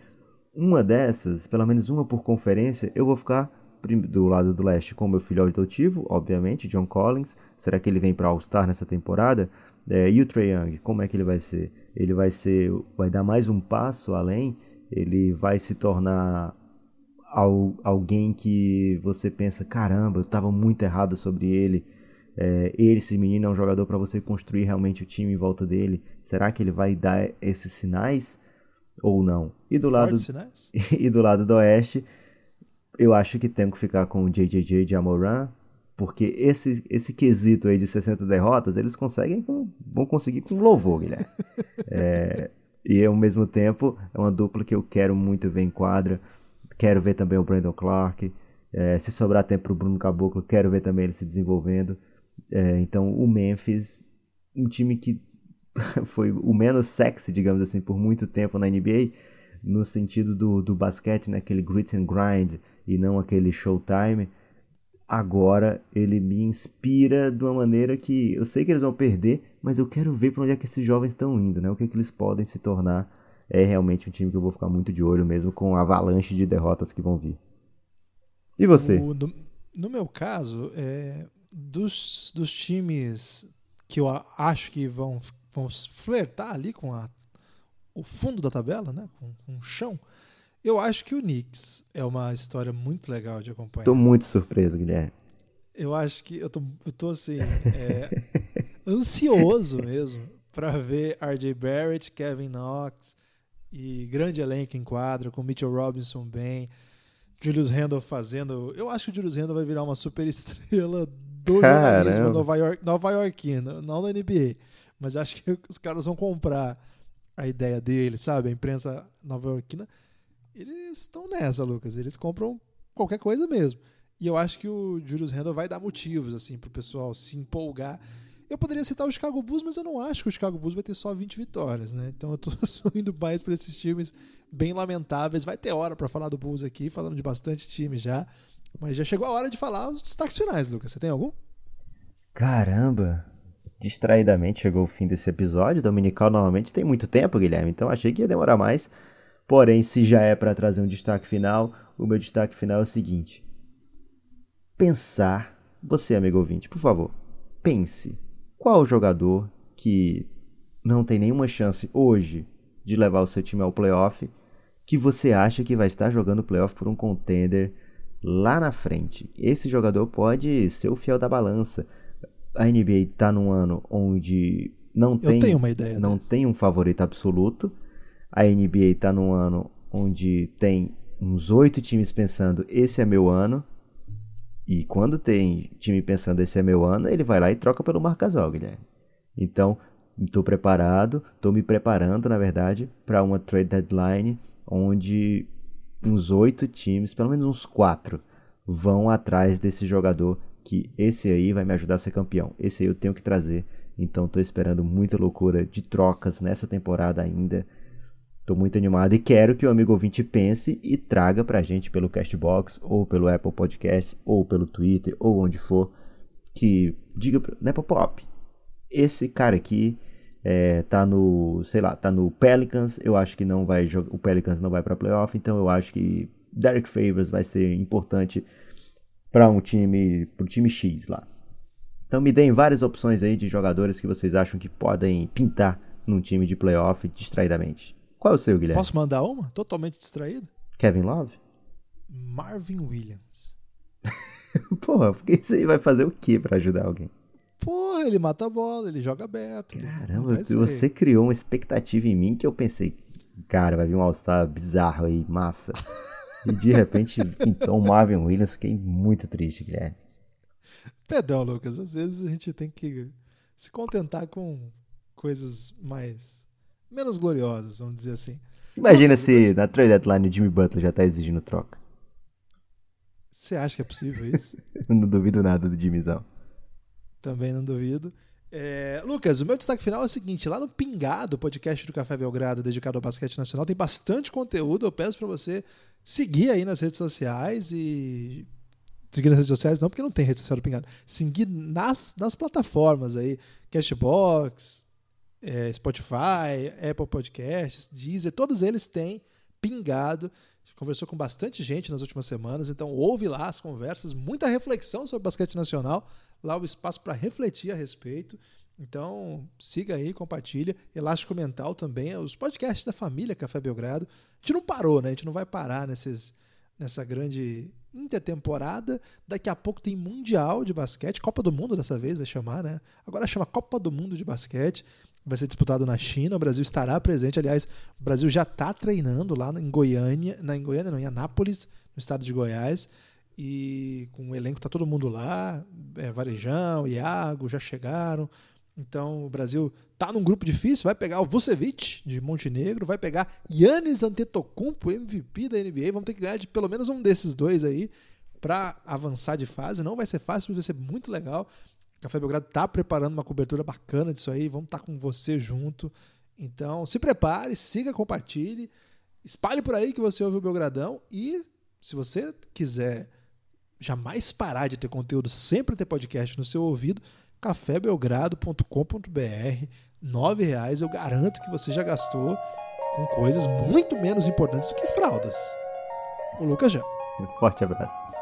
uma dessas, pelo menos uma por conferência, eu vou ficar do lado do leste com meu filho adotivo, obviamente, John Collins. Será que ele vem para All-Star nessa temporada? É, e o Trae Young, como é que ele vai ser? Ele vai ser, vai dar mais um passo além? Ele vai se tornar alguém que você pensa, caramba, eu estava muito errado sobre ele. É, ele, esse menino, é um jogador para você construir realmente o time em volta dele. Será que ele vai dar esses sinais ou não? E do lado [LAUGHS] e do lado do oeste, eu acho que tem que ficar com o JJJ de Amoran, porque esse esse quesito aí de 60 derrotas, eles conseguem com, vão conseguir com louvor, Guilherme. [LAUGHS] é, e ao mesmo tempo, é uma dupla que eu quero muito ver em quadra. Quero ver também o Brandon Clark. É, se sobrar tempo para o Bruno Caboclo, quero ver também ele se desenvolvendo. É, então, o Memphis, um time que [LAUGHS] foi o menos sexy, digamos assim, por muito tempo na NBA, no sentido do, do basquete, né, aquele grit and grind e não aquele showtime. Agora ele me inspira de uma maneira que eu sei que eles vão perder, mas eu quero ver para onde é que esses jovens estão indo, né? O que, é que eles podem se tornar é realmente um time que eu vou ficar muito de olho mesmo com a avalanche de derrotas que vão vir. E você? O, no, no, meu caso, é, dos, dos times que eu acho que vão, vão flertar ali com a o fundo da tabela, né? Com, com o chão. Eu acho que o Knicks é uma história muito legal de acompanhar. Tô muito surpreso, Guilherme. Eu acho que eu tô, eu tô assim, é, [LAUGHS] ansioso mesmo para ver RJ Barrett, Kevin Knox e grande elenco em quadra, com Mitchell Robinson bem, Julius Randle fazendo. Eu acho que o Julius Randle vai virar uma super estrela do Caramba. jornalismo nova, York, nova Yorkino, não da NBA. Mas acho que os caras vão comprar a ideia dele, sabe? A imprensa nova Yorkina. Eles estão nessa, Lucas. Eles compram qualquer coisa mesmo. E eu acho que o Julius Randle vai dar motivos assim para o pessoal se empolgar. Eu poderia citar o Chicago Bulls, mas eu não acho que o Chicago Bulls vai ter só 20 vitórias, né? Então eu tô [LAUGHS] indo mais para esses times bem lamentáveis. Vai ter hora para falar do Bulls aqui, falando de bastante time já. Mas já chegou a hora de falar os destaques finais, Lucas. Você tem algum? Caramba! Distraidamente chegou o fim desse episódio. Dominical normalmente tem muito tempo, Guilherme, então achei que ia demorar mais. Porém, se já é para trazer um destaque final, o meu destaque final é o seguinte: pensar, você amigo ouvinte, por favor, pense qual jogador que não tem nenhuma chance hoje de levar o seu time ao playoff, que você acha que vai estar jogando playoff por um contender lá na frente. Esse jogador pode ser o fiel da balança. A NBA está num ano onde não tem, não tem um favorito absoluto. A NBA está num ano onde tem uns oito times pensando esse é meu ano. E quando tem time pensando esse é meu ano, ele vai lá e troca pelo Marcasol, Guilherme. Então, estou preparado, estou me preparando, na verdade, para uma trade deadline onde uns oito times, pelo menos uns quatro, vão atrás desse jogador que esse aí vai me ajudar a ser campeão. Esse aí eu tenho que trazer. Então estou esperando muita loucura de trocas nessa temporada ainda. Estou muito animado e quero que o amigo ouvinte pense e traga para a gente pelo Castbox, ou pelo Apple Podcast, ou pelo Twitter, ou onde for, que diga, né, Pop, esse cara aqui é, tá no, sei lá, tá no Pelicans, eu acho que não vai jogar, o Pelicans não vai para playoff, então eu acho que Derek Favors vai ser importante para um time, pro time X lá. Então me deem várias opções aí de jogadores que vocês acham que podem pintar num time de playoff distraidamente. Qual é o seu, Guilherme? Posso mandar uma? Totalmente distraído? Kevin Love? Marvin Williams. [LAUGHS] Porra, porque isso aí vai fazer o que para ajudar alguém? Porra, ele mata a bola, ele joga aberto. Caramba, você criou uma expectativa em mim que eu pensei, cara, vai vir um All-Star bizarro aí, massa. [LAUGHS] e de repente então Marvin Williams, fiquei muito triste, Guilherme. Perdão, Lucas, às vezes a gente tem que se contentar com coisas mais menos gloriosas, vamos dizer assim. Imagina se na trade deadline o Jimmy Butler já tá exigindo troca. Você acha que é possível isso? [LAUGHS] não duvido nada do Jimmyzão. Também não duvido. É, Lucas, o meu destaque final é o seguinte: lá no Pingado, podcast do Café Belgrado dedicado ao basquete nacional, tem bastante conteúdo. Eu peço para você seguir aí nas redes sociais e. Seguir nas redes sociais, não, porque não tem rede social do Pingado. Seguir nas, nas plataformas aí: Cashbox, é, Spotify, Apple Podcasts, Deezer, todos eles têm Pingado. Conversou com bastante gente nas últimas semanas, então ouve lá as conversas, muita reflexão sobre basquete nacional lá o espaço para refletir a respeito. Então, siga aí, compartilha. Elástico Mental também, os podcasts da família Café Belgrado. A gente não parou, né? A gente não vai parar nesses, nessa grande intertemporada. Daqui a pouco tem Mundial de Basquete, Copa do Mundo dessa vez vai chamar, né? Agora chama Copa do Mundo de Basquete. Vai ser disputado na China, o Brasil estará presente. Aliás, o Brasil já está treinando lá em Goiânia, na, Goiânia, não, em Anápolis, no estado de Goiás e com o elenco tá todo mundo lá, é, Varejão, Iago já chegaram. Então o Brasil tá num grupo difícil, vai pegar o Vucevic de Montenegro, vai pegar Yannis Antetokounmpo, MVP da NBA, vamos ter que ganhar de pelo menos um desses dois aí para avançar de fase. Não vai ser fácil, mas vai ser muito legal. O Café Belgrado tá preparando uma cobertura bacana disso aí, vamos estar tá com você junto. Então, se prepare, siga, compartilhe, espalhe por aí que você ouve o Belgradão e se você quiser jamais parar de ter conteúdo, sempre ter podcast no seu ouvido, cafébelgrado.com.br, nove reais, eu garanto que você já gastou com coisas muito menos importantes do que fraldas. O Lucas já. Um forte abraço.